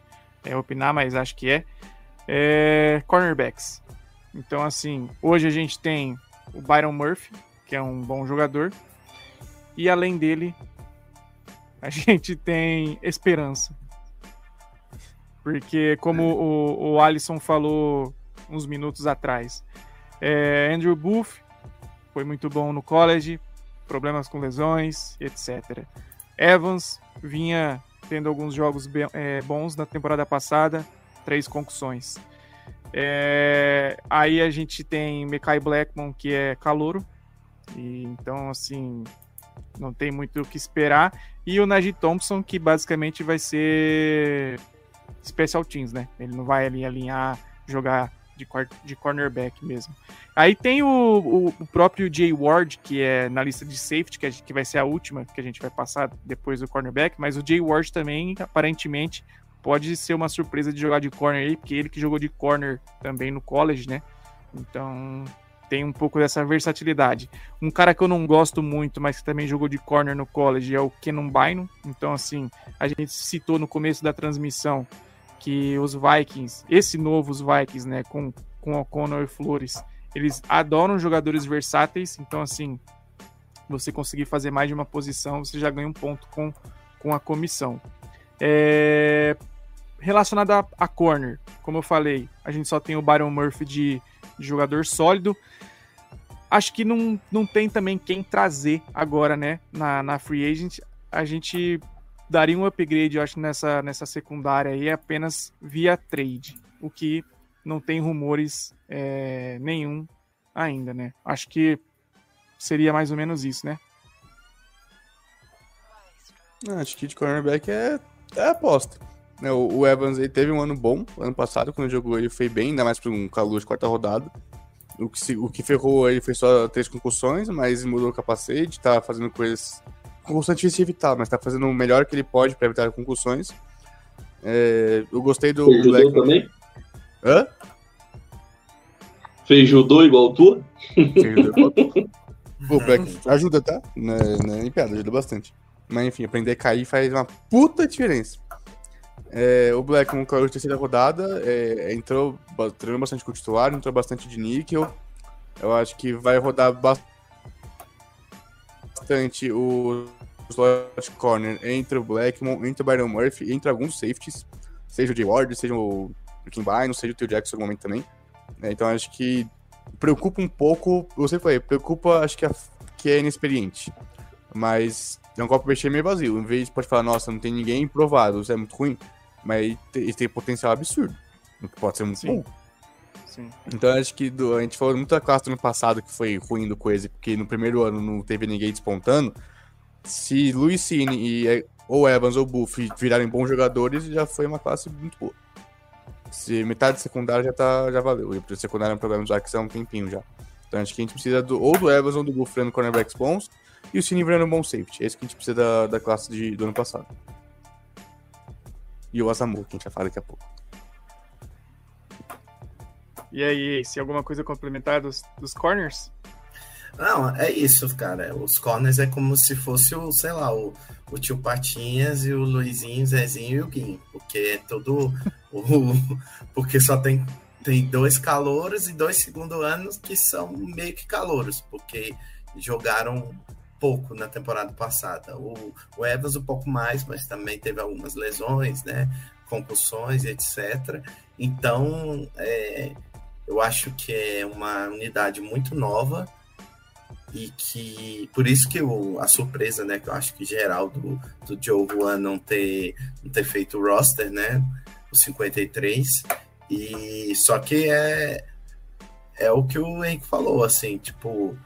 é, opinar, mas acho que é, é, cornerbacks. Então, assim, hoje a gente tem o Byron Murphy, que é um bom jogador, e além dele, a gente tem esperança. Porque, como o, o Alisson falou uns minutos atrás, é, Andrew Booth foi muito bom no college, problemas com lesões, etc. Evans vinha tendo alguns jogos é, bons na temporada passada, três concussões. É, aí a gente tem Mekai Blackmon, que é calouro, e então assim não tem muito o que esperar. E o Najee Thompson, que basicamente vai ser special teams, né? Ele não vai ali alinhar, jogar de, de cornerback mesmo. Aí tem o, o, o, próprio Jay Ward, que é na lista de safety, que, que vai ser a última que a gente vai passar depois do cornerback, mas o Jay Ward também, aparentemente, pode ser uma surpresa de jogar de corner aí, porque ele que jogou de corner também no college, né? Então tem um pouco dessa versatilidade. Um cara que eu não gosto muito, mas que também jogou de corner no college é o Kenan Bynum. Então, assim, a gente citou no começo da transmissão que os Vikings, esse novo os Vikings, né, com, com O'Connor e Flores, eles adoram jogadores versáteis, então assim, você conseguir fazer mais de uma posição, você já ganha um ponto com, com a comissão. É... Relacionado a, a corner, como eu falei, a gente só tem o Byron Murphy de, de jogador sólido. Acho que não, não tem também quem trazer agora, né, na, na free agent. A gente daria um upgrade, eu acho, nessa, nessa secundária aí apenas via trade, o que não tem rumores é, nenhum ainda, né? Acho que seria mais ou menos isso, né? Acho que de cornerback é, é aposta. O, o Evans ele teve um ano bom, ano passado, quando jogou ele foi bem, ainda mais para um calor de quarta rodada. O que, se, o que ferrou ele foi só três concussões, mas mudou o capacete, tá fazendo coisas concussão difícil de evitar, mas tá fazendo o melhor que ele pode para evitar concussões. É, eu gostei do Fez Black... judô também? Hã? Fez judô igual tu? Fez judô igual tu. o Black ajuda, tá? Não é, não é piada, ajuda bastante. Mas enfim, aprender a cair faz uma puta diferença. É, o Black, com a terceira rodada, é, entrou treinou bastante com o titular, entrou bastante de níquel. Eu acho que vai rodar bastante o slot corner entre o Blackmon, entre o Byron Murphy, entre alguns safeties, seja o Jay Ward, seja o Kim Bynum, seja o Tio Jackson no momento também. É, então acho que preocupa um pouco, você falei, preocupa, acho que, a, que é inexperiente. Mas é um copo mexer meio vazio. Em vez de pode falar, nossa, não tem ninguém provado, isso é muito ruim, mas ele tem potencial absurdo. Pode ser muito Sim. bom. Sim. Então acho que do, a gente falou muito da classe do ano passado que foi ruim do Coese, porque no primeiro ano não teve ninguém despontando se Luiz Cine e é, ou Evans ou Buff virarem bons jogadores, já foi uma classe muito boa. Se metade secundária já tá, já valeu. E o secundário é um problema já que há um tempinho já. Então acho que a gente precisa do, ou do Evans ou do Buff virando cornerbacks bons e o Cine virando um bom safety. É isso que a gente precisa da, da classe de, do ano passado. E o Asamu, que a gente vai falar daqui a pouco. E aí, se alguma coisa complementar dos, dos corners? Não, é isso, cara. Os corners é como se fosse o, sei lá, o, o tio Patinhas e o Luizinho, Zezinho e o Guim. Porque é todo. o, porque só tem, tem dois calouros e dois segundo anos que são meio que calouros, porque jogaram pouco na temporada passada. O, o Evans um pouco mais, mas também teve algumas lesões, né? Concussões, etc. Então, é, eu acho que é uma unidade muito nova e que por isso que o, a surpresa, né, que eu acho que geral do, do Joe Juan não ter, não ter feito o roster, né, o 53, e só que é é o que o Henrique falou, assim, tipo,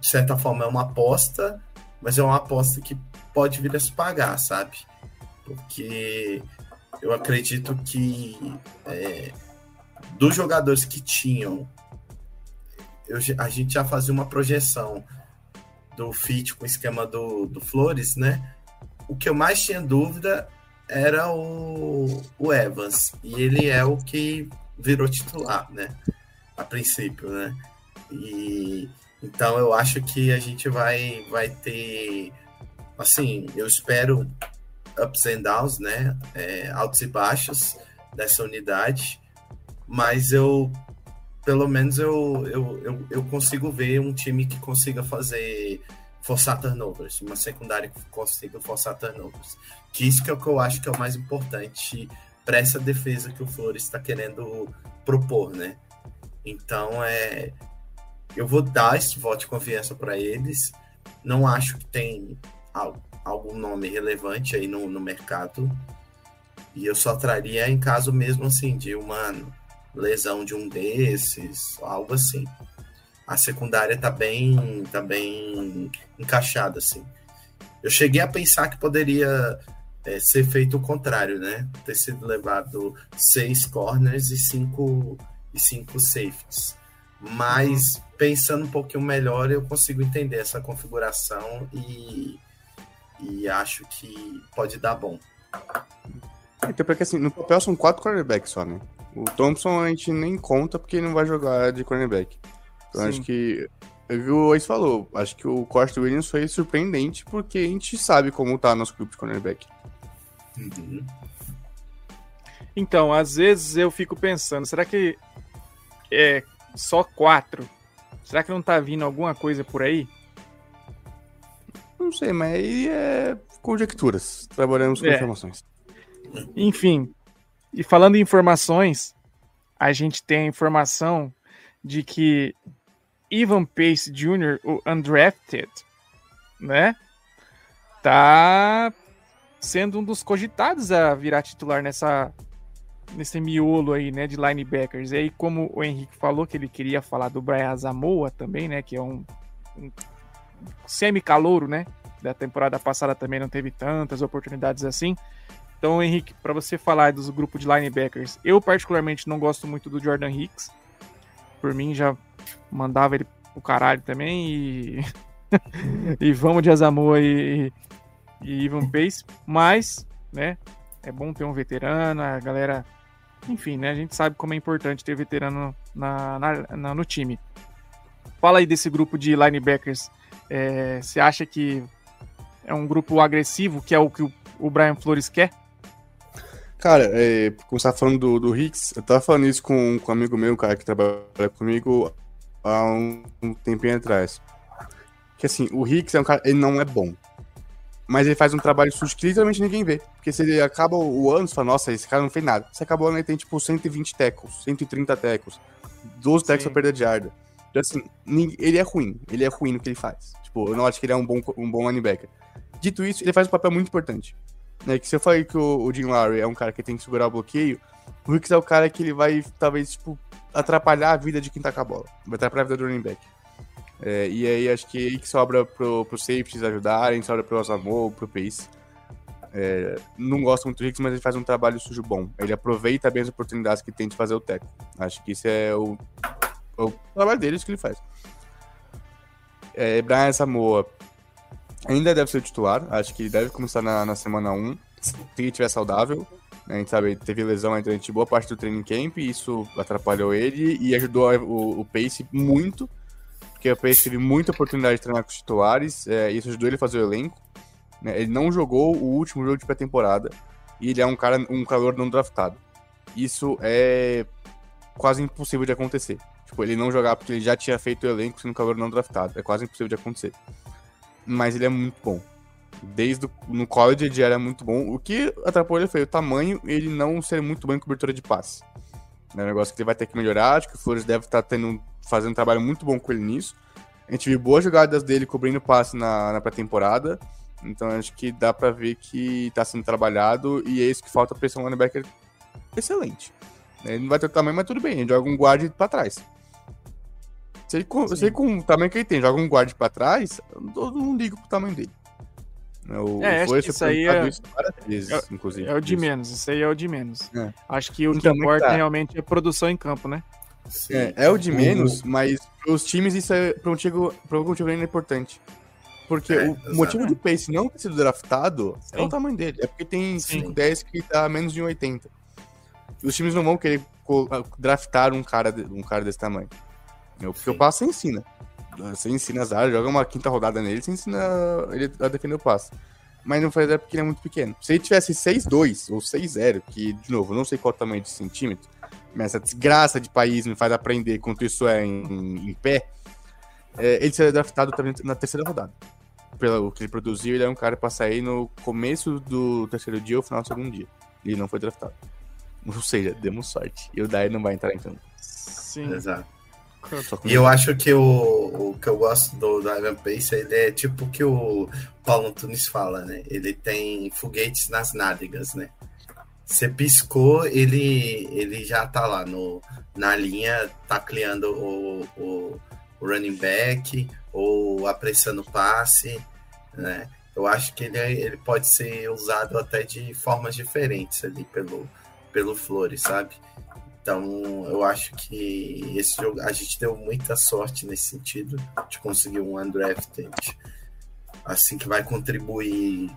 de certa forma é uma aposta, mas é uma aposta que pode vir a se pagar, sabe? Porque eu acredito que é, dos jogadores que tinham, eu, a gente já fazia uma projeção do fit com o esquema do, do Flores, né? O que eu mais tinha dúvida era o, o Evans, e ele é o que virou titular, né? A princípio, né? E então eu acho que a gente vai, vai ter, assim, eu espero ups and downs, né? É, altos e baixos dessa unidade, mas eu, pelo menos eu, eu, eu, eu consigo ver um time que consiga fazer forçar turnovers, uma secundária que consiga forçar turnovers. Que isso que é o que eu acho que é o mais importante para essa defesa que o Flores está querendo propor, né? Então é, eu vou dar esse voto de confiança para eles. Não acho que tem algum nome relevante aí no, no mercado. E eu só traria em caso mesmo assim de uma lesão de um desses, algo assim. A secundária tá bem, tá bem encaixada assim. Eu cheguei a pensar que poderia é, ser feito o contrário, né? Ter sido levado seis corners e cinco e cinco safeties. Mas pensando um pouquinho melhor, eu consigo entender essa configuração e, e acho que pode dar bom. Então, porque assim, no papel são quatro cornerbacks só, né? O Thompson a gente nem conta porque ele não vai jogar de cornerback. Então Sim. acho que. Eu o Ace falou, acho que o corte do Williams foi surpreendente porque a gente sabe como tá nosso grupo de cornerback. Uhum. Então, às vezes eu fico pensando, será que é só quatro. Será que não tá vindo alguma coisa por aí? Não sei, mas aí é conjecturas. Trabalhamos com é. informações. Enfim, e falando em informações, a gente tem a informação de que Ivan Pace Jr., o undrafted, né? Tá sendo um dos cogitados a virar titular nessa nesse miolo aí, né, de linebackers. E aí, como o Henrique falou que ele queria falar do Brian Zamoa também, né, que é um, um semi-calouro, né, da temporada passada também não teve tantas oportunidades assim. Então, Henrique, para você falar dos grupos de linebackers, eu particularmente não gosto muito do Jordan Hicks. Por mim, já mandava ele pro caralho também e, e vamos de Azamoa e, e Ivan Pace, mas, né, é bom ter um veterano, a galera enfim, né? A gente sabe como é importante ter veterano na, na, na no time. Fala aí desse grupo de linebackers. É, você acha que é um grupo agressivo, que é o que o, o Brian Flores quer? Cara, é, como você tá falando do, do Hicks, eu tava falando isso com, com um amigo meu, cara, que trabalha comigo há um, um tempinho atrás. Que assim, o Hicks é um cara, ele não é bom mas ele faz um trabalho sujo que literalmente ninguém vê. Porque se ele acaba o ano, você fala, nossa, esse cara não fez nada. Se acabou o ano, ele tem tipo 120 tecos, 130 tecos, 12 tecos pra perda de yarda. Então, assim, ele é ruim, ele é ruim no que ele faz. Tipo, eu não acho que ele é um bom, um bom linebacker. Dito isso, ele faz um papel muito importante. Né, que se eu falei que o, o Jim Lowry é um cara que tem que segurar o bloqueio, o Hicks é o cara que ele vai, talvez, tipo, atrapalhar a vida de quem tá com a bola. Vai atrapalhar a vida do running back. É, e aí acho que aí que sobra pro, pro safeties ajudarem, sobra pro Osamo, pro Pace. É, não gosto muito do Hicks, mas ele faz um trabalho sujo bom. Ele aproveita bem as oportunidades que tem de fazer o teco. Acho que isso é o, o trabalho deles que ele faz. É, Brian Samoa ainda deve ser titular. Acho que ele deve começar na, na semana 1, se ele estiver saudável. A gente sabe, teve lesão durante boa parte do training camp, e isso atrapalhou ele e ajudou o, o Pace muito porque o PS teve muita oportunidade de treinar com os titulares, é, isso ajudou ele a fazer o elenco. Né? Ele não jogou o último jogo de pré-temporada e ele é um cara, um calor não draftado. Isso é quase impossível de acontecer. Tipo, ele não jogar porque ele já tinha feito o elenco sendo calor não draftado. É quase impossível de acontecer. Mas ele é muito bom. Desde o, no college ele já era muito bom. O que atrapalhou foi o tamanho e ele não ser muito bom em cobertura de passe. É um negócio que ele vai ter que melhorar. Acho que o Flores deve estar tendo fazendo um trabalho muito bom com ele nisso. A gente viu boas jogadas dele cobrindo passe na, na pré-temporada. Então acho que dá para ver que está sendo trabalhado e é isso que falta para esse linebacker excelente. Ele não vai ter o tamanho, mas tudo bem, ele joga um guarde para trás. Se ele, com, se ele com o tamanho que ele tem, joga um guarde para trás, todo mundo liga pro tamanho dele. O, é, acho que isso aí é... Isso vezes, é, inclusive. É o de menos, isso aí é o de menos. É. Acho que o então, que importa tá. realmente é a produção em campo, né? É, é o de menos, mas os times isso é, por, um por algum motivo ainda é importante. Porque é, o motivo do Pace não ter sido draftado Sim. é o tamanho dele. É porque tem 5, 10 que dá menos de 1,80. Os times não vão querer draftar um cara, um cara desse tamanho. Porque o passe você ensina. Você ensina as áreas, joga uma quinta rodada nele, você ensina ele a defender o passe. Mas não faz é porque ele é muito pequeno. Se ele tivesse 6-2 ou 6-0, que, de novo, não sei qual o tamanho de centímetro, mas essa desgraça de país me faz aprender quanto isso é em, em pé, é, ele seria draftado também na terceira rodada. Pelo que ele produziu, ele é um cara pra sair no começo do terceiro dia ou final do segundo dia. E ele não foi draftado. Ou seja, demos sorte. E o Dai não vai entrar em campo. Sim. Exato. E eu acho que o, o que eu gosto do, do Ivan Pace, ele é tipo o que o Paulo Antunes fala, né? Ele tem foguetes nas nádegas, né? Você piscou, ele, ele já tá lá no, na linha, tacleando o, o, o running back ou apressando o passe, né? Eu acho que ele, ele pode ser usado até de formas diferentes ali pelo, pelo Flores, sabe? Então, eu acho que esse jogo a gente deu muita sorte nesse sentido de conseguir um undrafted assim que vai contribuir,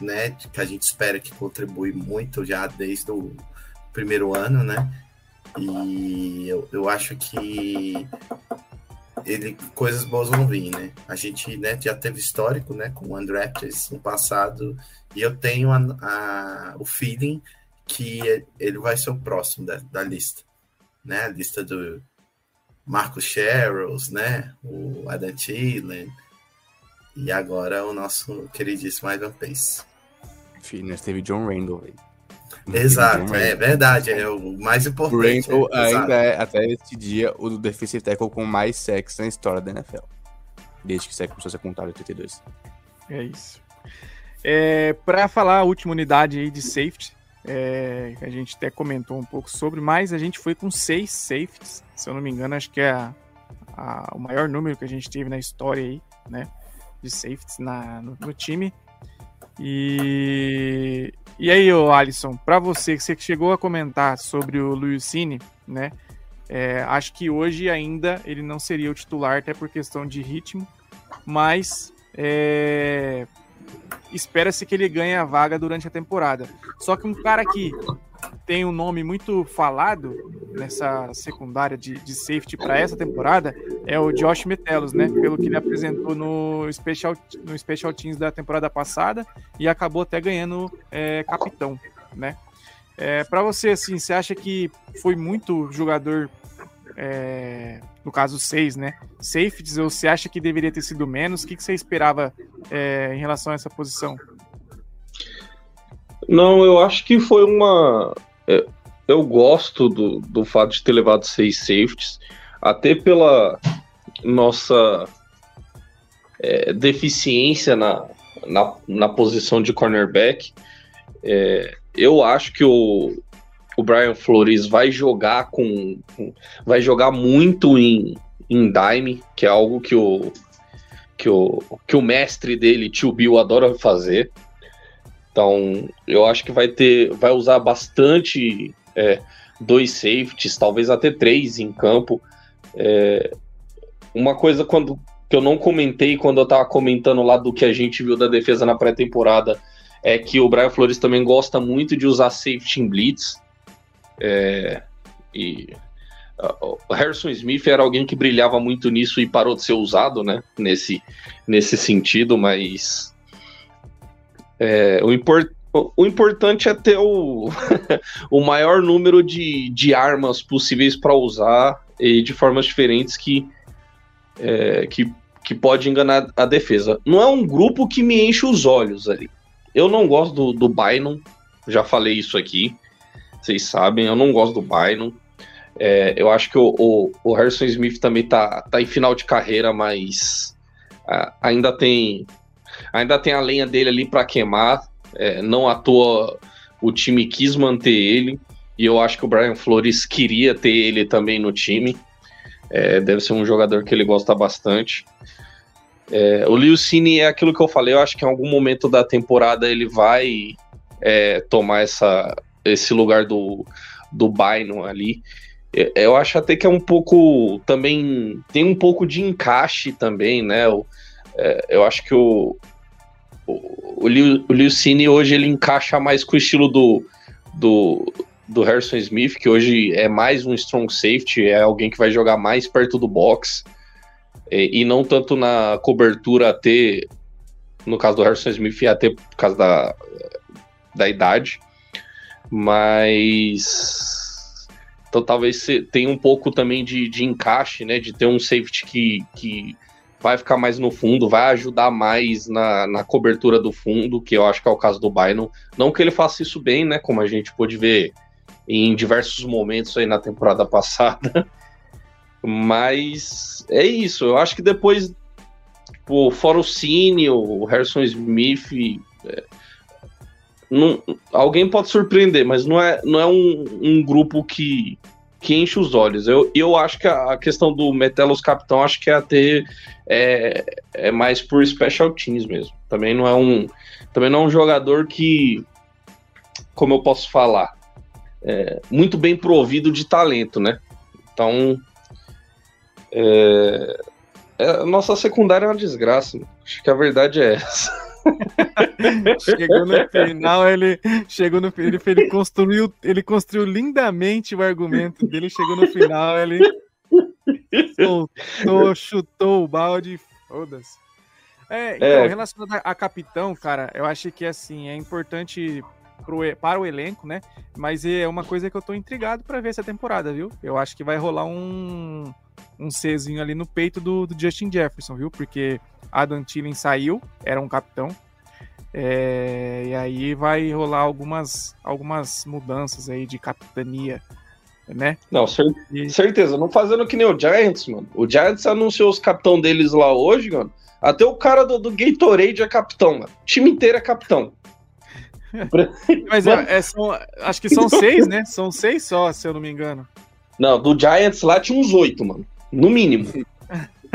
né? Que a gente espera que contribui muito já desde o primeiro ano, né? E eu, eu acho que ele coisas boas vão vir, né? A gente né, já teve histórico, né, com o undrafted no passado e eu tenho a, a, o feeling que ele vai ser o próximo da, da lista, né? A lista do Marcos Sherrills, né? O Adam Thielen e agora o nosso queridíssimo Ivan Pace. Enfim, nós teve John Randall aí. Exato, é verdade, é o mais importante. O Randall é, ainda é, até este dia, o do defensive tackle com mais sexo na história da NFL. Desde que você começou a ser contado em 82. É isso. É, para falar a última unidade aí de safety, é, a gente até comentou um pouco sobre, mas a gente foi com seis safeties, se eu não me engano, acho que é a, a, o maior número que a gente teve na história aí, né, de safeties na, no, no time. E, e aí, ô Alisson, para você, que você chegou a comentar sobre o Luisini, né, é, acho que hoje ainda ele não seria o titular, até por questão de ritmo, mas é, espera-se que ele ganhe a vaga durante a temporada. Só que um cara que tem um nome muito falado nessa secundária de, de safety para essa temporada é o Josh Metelos, né? Pelo que ele apresentou no Special, no Special Teams da temporada passada e acabou até ganhando é, capitão, né? É, para você, assim, você acha que foi muito jogador é, no caso seis, né? Safeties, ou você acha que deveria ter sido menos? O que, que você esperava é, em relação a essa posição? Não, eu acho que foi uma. É, eu gosto do, do fato de ter levado seis safeties, até pela nossa é, deficiência na, na, na, posição de cornerback. É, eu acho que o, o Brian Flores vai jogar com, vai jogar muito em, em dime, que é algo que o que o, que o mestre dele, tio Bill, adora fazer. Então, eu acho que vai ter, vai usar bastante é, dois safeties, talvez até três em campo. É, uma coisa quando que eu não comentei quando eu estava comentando lá do que a gente viu da defesa na pré-temporada é que o Brian Flores também gosta muito de usar safety em blitz. É, e o Harrison Smith era alguém que brilhava muito nisso e parou de ser usado, né? Nesse, nesse sentido, mas é, o, o importante é ter o, o maior número de, de armas possíveis para usar e de formas diferentes que, é, que, que pode enganar a defesa. Não é um grupo que me enche os olhos ali. Eu não gosto do, do Bynum, já falei isso aqui vocês sabem, eu não gosto do Bynum. É, eu acho que o, o, o, Harrison Smith também tá, tá em final de carreira, mas a, ainda tem ainda tem a lenha dele ali para queimar. É, não à toa o time quis manter ele e eu acho que o Brian Flores queria ter ele também no time. É, deve ser um jogador que ele gosta bastante. É, o Liu Cine é aquilo que eu falei, eu acho que em algum momento da temporada ele vai é, tomar essa, esse lugar do, do Bynum ali. É, eu acho até que é um pouco também. Tem um pouco de encaixe também, né? Eu, é, eu acho que o, o, o, Liu, Cine hoje ele encaixa mais com o estilo do, do, do Harrison Smith, que hoje é mais um strong safety, é alguém que vai jogar mais perto do box e, e não tanto na cobertura ter, no caso do Harrison Smith, até por causa da, da idade, mas então talvez tenha um pouco também de, de encaixe, né? De ter um safety que, que vai ficar mais no fundo, vai ajudar mais na, na cobertura do fundo, que eu acho que é o caso do Bynum. Não que ele faça isso bem, né? Como a gente pôde ver em diversos momentos aí na temporada passada. Mas é isso. Eu acho que depois, tipo, fora o Cine, o Harrison Smith, não, alguém pode surpreender, mas não é, não é um, um grupo que, que enche os olhos. Eu, eu acho que a, a questão do Metelos Capitão, acho que é até é, é mais por special teams mesmo. Também não é um também não é um jogador que, como eu posso falar, é, muito bem provido de talento, né? Então, é, é, nossa secundária é uma desgraça. Acho que a verdade é essa. chegou no final, ele chegou no ele, ele construiu, ele construiu lindamente o argumento dele, chegou no final, ele soltou, chutou o balde, foda-se. É, então, é. relacionado a, capitão, cara, eu acho que assim, é importante para o elenco, né? Mas é uma coisa que eu tô intrigado para ver essa temporada, viu? Eu acho que vai rolar um um Czinho ali no peito do, do Justin Jefferson, viu? Porque Adam Thielen saiu, era um capitão. É, e aí vai rolar algumas, algumas mudanças aí de capitania, né? Não, cer e... certeza. Não fazendo que nem o Giants, mano. O Giants anunciou os capitão deles lá hoje, mano. Até o cara do, do Gatorade é capitão, mano. O time inteiro é capitão. Mas é, é, são, acho que são seis, né? São seis só, se eu não me engano. Não, do Giants lá tinha uns oito, mano. No mínimo.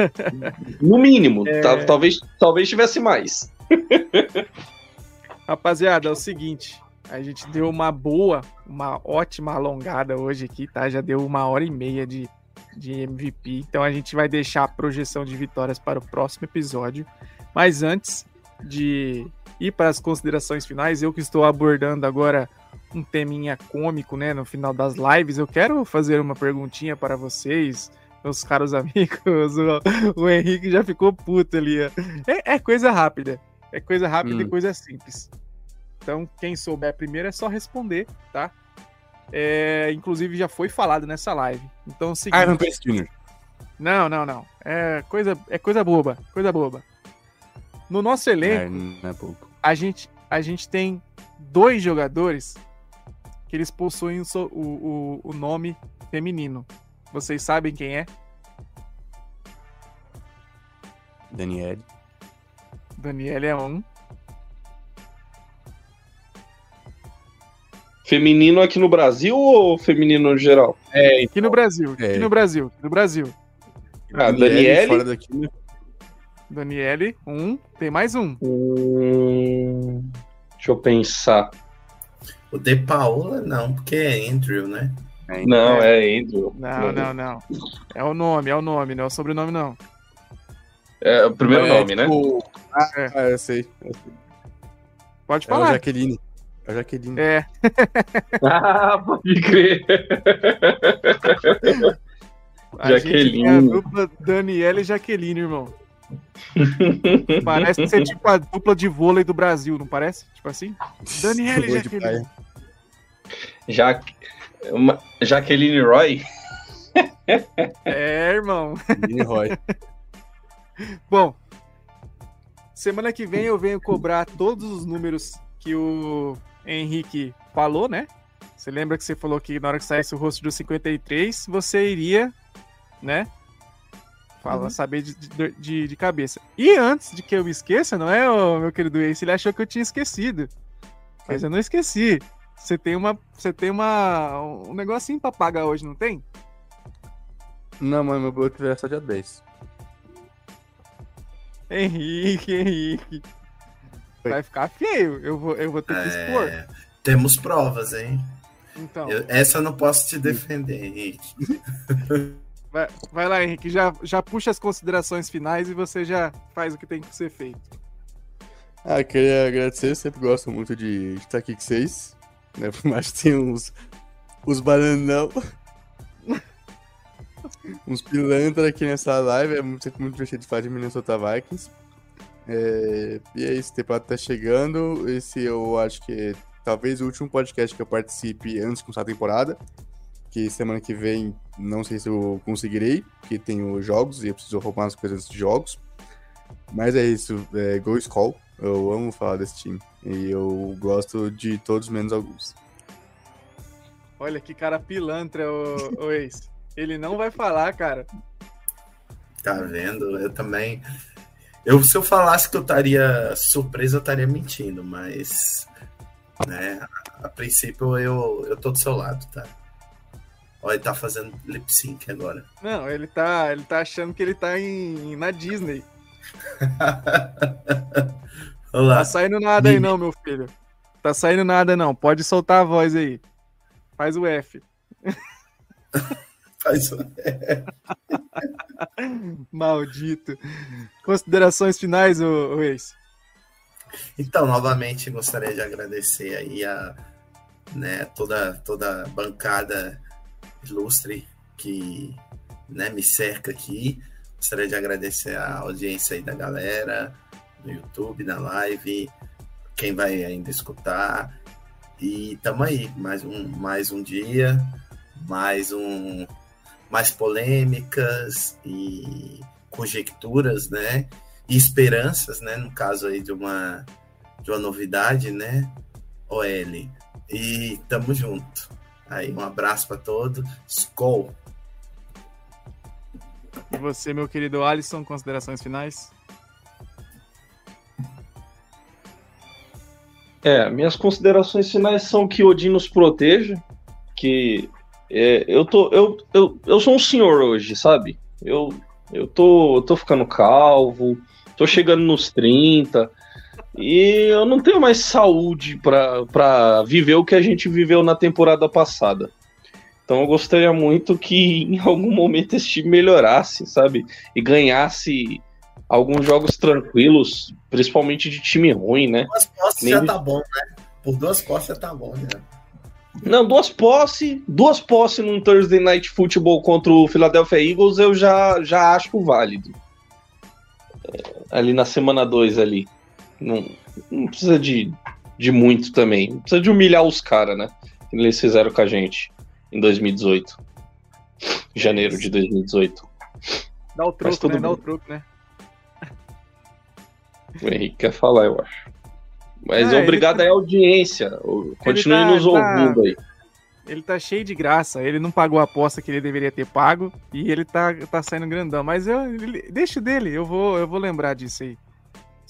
no mínimo. É... Talvez, talvez tivesse mais. Rapaziada, é o seguinte. A gente deu uma boa, uma ótima alongada hoje aqui, tá? Já deu uma hora e meia de, de MVP. Então a gente vai deixar a projeção de vitórias para o próximo episódio. Mas antes de ir para as considerações finais, eu que estou abordando agora um teminha cômico, né, no final das lives, eu quero fazer uma perguntinha para vocês, meus caros amigos. O, o Henrique já ficou puto ali. É, é coisa rápida. É coisa rápida hum. e coisa simples. Então, quem souber primeiro é só responder, tá? É, inclusive já foi falado nessa live. Então, é o seguinte. Iron Pace Jr. Não, não, não. É coisa, é coisa boba. Coisa boba. No nosso elenco, é, é a, gente, a gente tem dois jogadores que eles possuem o, o, o nome feminino. Vocês sabem quem é? Daniele. Daniele é um. Feminino aqui no Brasil ou feminino no geral? É, aqui no Brasil. É. Aqui no Brasil. Aqui no Brasil. Ah, Daniele. Fora daqui, né? Daniele, um. Tem mais um. Hum, deixa eu pensar. O De Paola não, porque é Andrew, né? É, não, é, é Andrew. Não, não, não. É o nome, é o nome, não é o sobrenome, não. É o primeiro é, nome, né? tipo... né? Ah, é. ah, eu sei. Eu sei. Pode falar. É o Jaqueline. É o Jaqueline. É. ah, pode crer. A Jaqueline. é a dupla Daniela e Jaqueline, irmão. parece ser tipo a dupla de vôlei do Brasil, não parece? Tipo assim? Daniela e Jaqueline. Ja... Jaqueline Roy? é, irmão. Jaqueline Roy. Bom, semana que vem eu venho cobrar todos os números que o Henrique falou, né? Você lembra que você falou que na hora que saísse o rosto do 53, você iria, né? Fala, uhum. saber de, de, de, cabeça. E antes de que eu me esqueça, não é, meu querido Ace? Ele achou que eu tinha esquecido. Mas eu não esqueci. Você tem uma. Você tem uma. um negocinho pra pagar hoje, não tem? Não, mas meu boleto é só dia 10. Henrique, Henrique. Vai ficar feio. Eu vou, eu vou ter que expor. É, temos provas, hein? Então, Eu- essa eu não posso te defender, Henrique. vai, vai lá, Henrique. Já, já puxa as considerações finais e você já faz o que tem que ser feito. Ah, queria agradecer, sempre gosto muito de estar aqui com vocês. Né? Por mais que tenha uns, uns bananão. uns pilantra aqui nessa live. É muito, sempre muito divertido falar de Minnesota Vikings. É, e é isso, a temporada tá chegando. Esse eu acho que é talvez o último podcast que eu participe antes de começar a temporada. Que semana que vem não sei se eu conseguirei, porque tenho jogos e eu preciso arrumar as coisas de jogos. Mas é isso, é, Go Skull. Eu amo falar desse time. E eu gosto de todos menos alguns. Olha que cara pilantra, o, o ex. Ele não vai falar, cara. Tá vendo? Eu também. Eu, se eu falasse que eu estaria surpreso, eu estaria mentindo, mas. Né, a, a princípio eu, eu tô do seu lado, tá? Olha, ele tá fazendo lip sync agora. Não, ele tá, ele tá achando que ele tá em, na Disney. Olá. Tá saindo nada aí não, meu filho. Tá saindo nada não. Pode soltar a voz aí. Faz o F. Faz... Maldito. Considerações finais, ô, ô ex. Então, novamente, gostaria de agradecer aí a né, toda, toda a bancada ilustre que né, me cerca aqui. Gostaria de agradecer a audiência aí da galera no YouTube, na live, quem vai ainda escutar. E tamo aí, mais um, mais um dia, mais um mais polêmicas e conjecturas, né? E esperanças, né? No caso aí de uma de uma novidade, né? OL. E tamo junto. Aí um abraço para todos. Skol. E você, meu querido Alisson, considerações finais? É, minhas considerações finais são que Odin nos proteja, que é, eu tô eu, eu, eu sou um senhor hoje, sabe? Eu eu tô eu tô ficando calvo, tô chegando nos 30 e eu não tenho mais saúde pra viver o que a gente viveu na temporada passada. Então eu gostaria muito que em algum momento esse time melhorasse, sabe? E ganhasse alguns jogos tranquilos, principalmente de time ruim, né? Duas postes Nem já de- tá bom, né? Por duas postes já tá bom, né? Não, duas posse, duas posse num Thursday Night Football contra o Philadelphia Eagles eu já, já acho válido. É, ali na semana 2 ali. Não, não precisa de, de muito também. Não precisa de humilhar os caras, né? Que eles fizeram com a gente em 2018. Janeiro de 2018. Dá o troco, tudo né? Dá bem. o troco, né? O Henrique quer falar, eu acho. Mas ele obrigado tá- aí à audiência. Continue tá- nos tá- ouvindo aí. Ele tá cheio de graça. Ele não pagou a aposta que ele deveria ter pago. E ele tá, tá saindo grandão. Mas eu, ele- deixa dele. Eu vou, eu vou lembrar disso aí.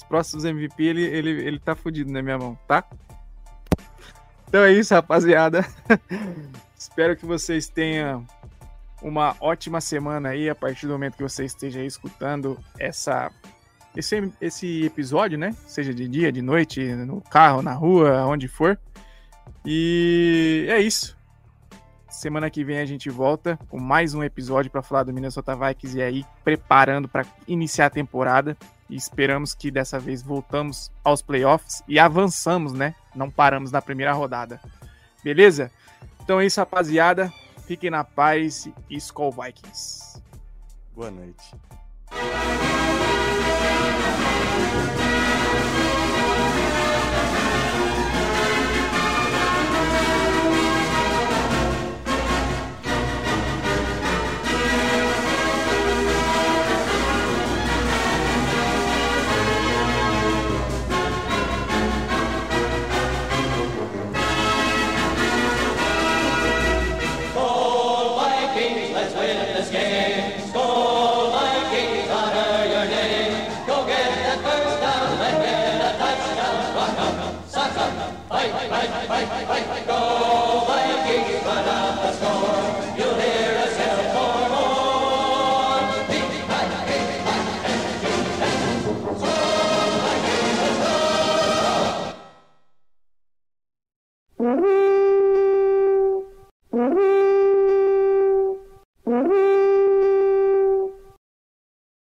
Os próximos MVP, ele, ele, ele tá fudido na minha mão, tá? Então é isso, rapaziada. Espero que vocês tenham uma ótima semana aí a partir do momento que você esteja escutando essa esse, esse episódio, né? Seja de dia, de noite, no carro, na rua, onde for. E é isso. Semana que vem a gente volta com mais um episódio para falar do Minnesota Vikings e aí preparando para iniciar a temporada. E esperamos que dessa vez voltamos aos playoffs e avançamos, né? Não paramos na primeira rodada. Beleza? Então é isso, rapaziada. Fiquem na paz e Skull Vikings. Boa noite.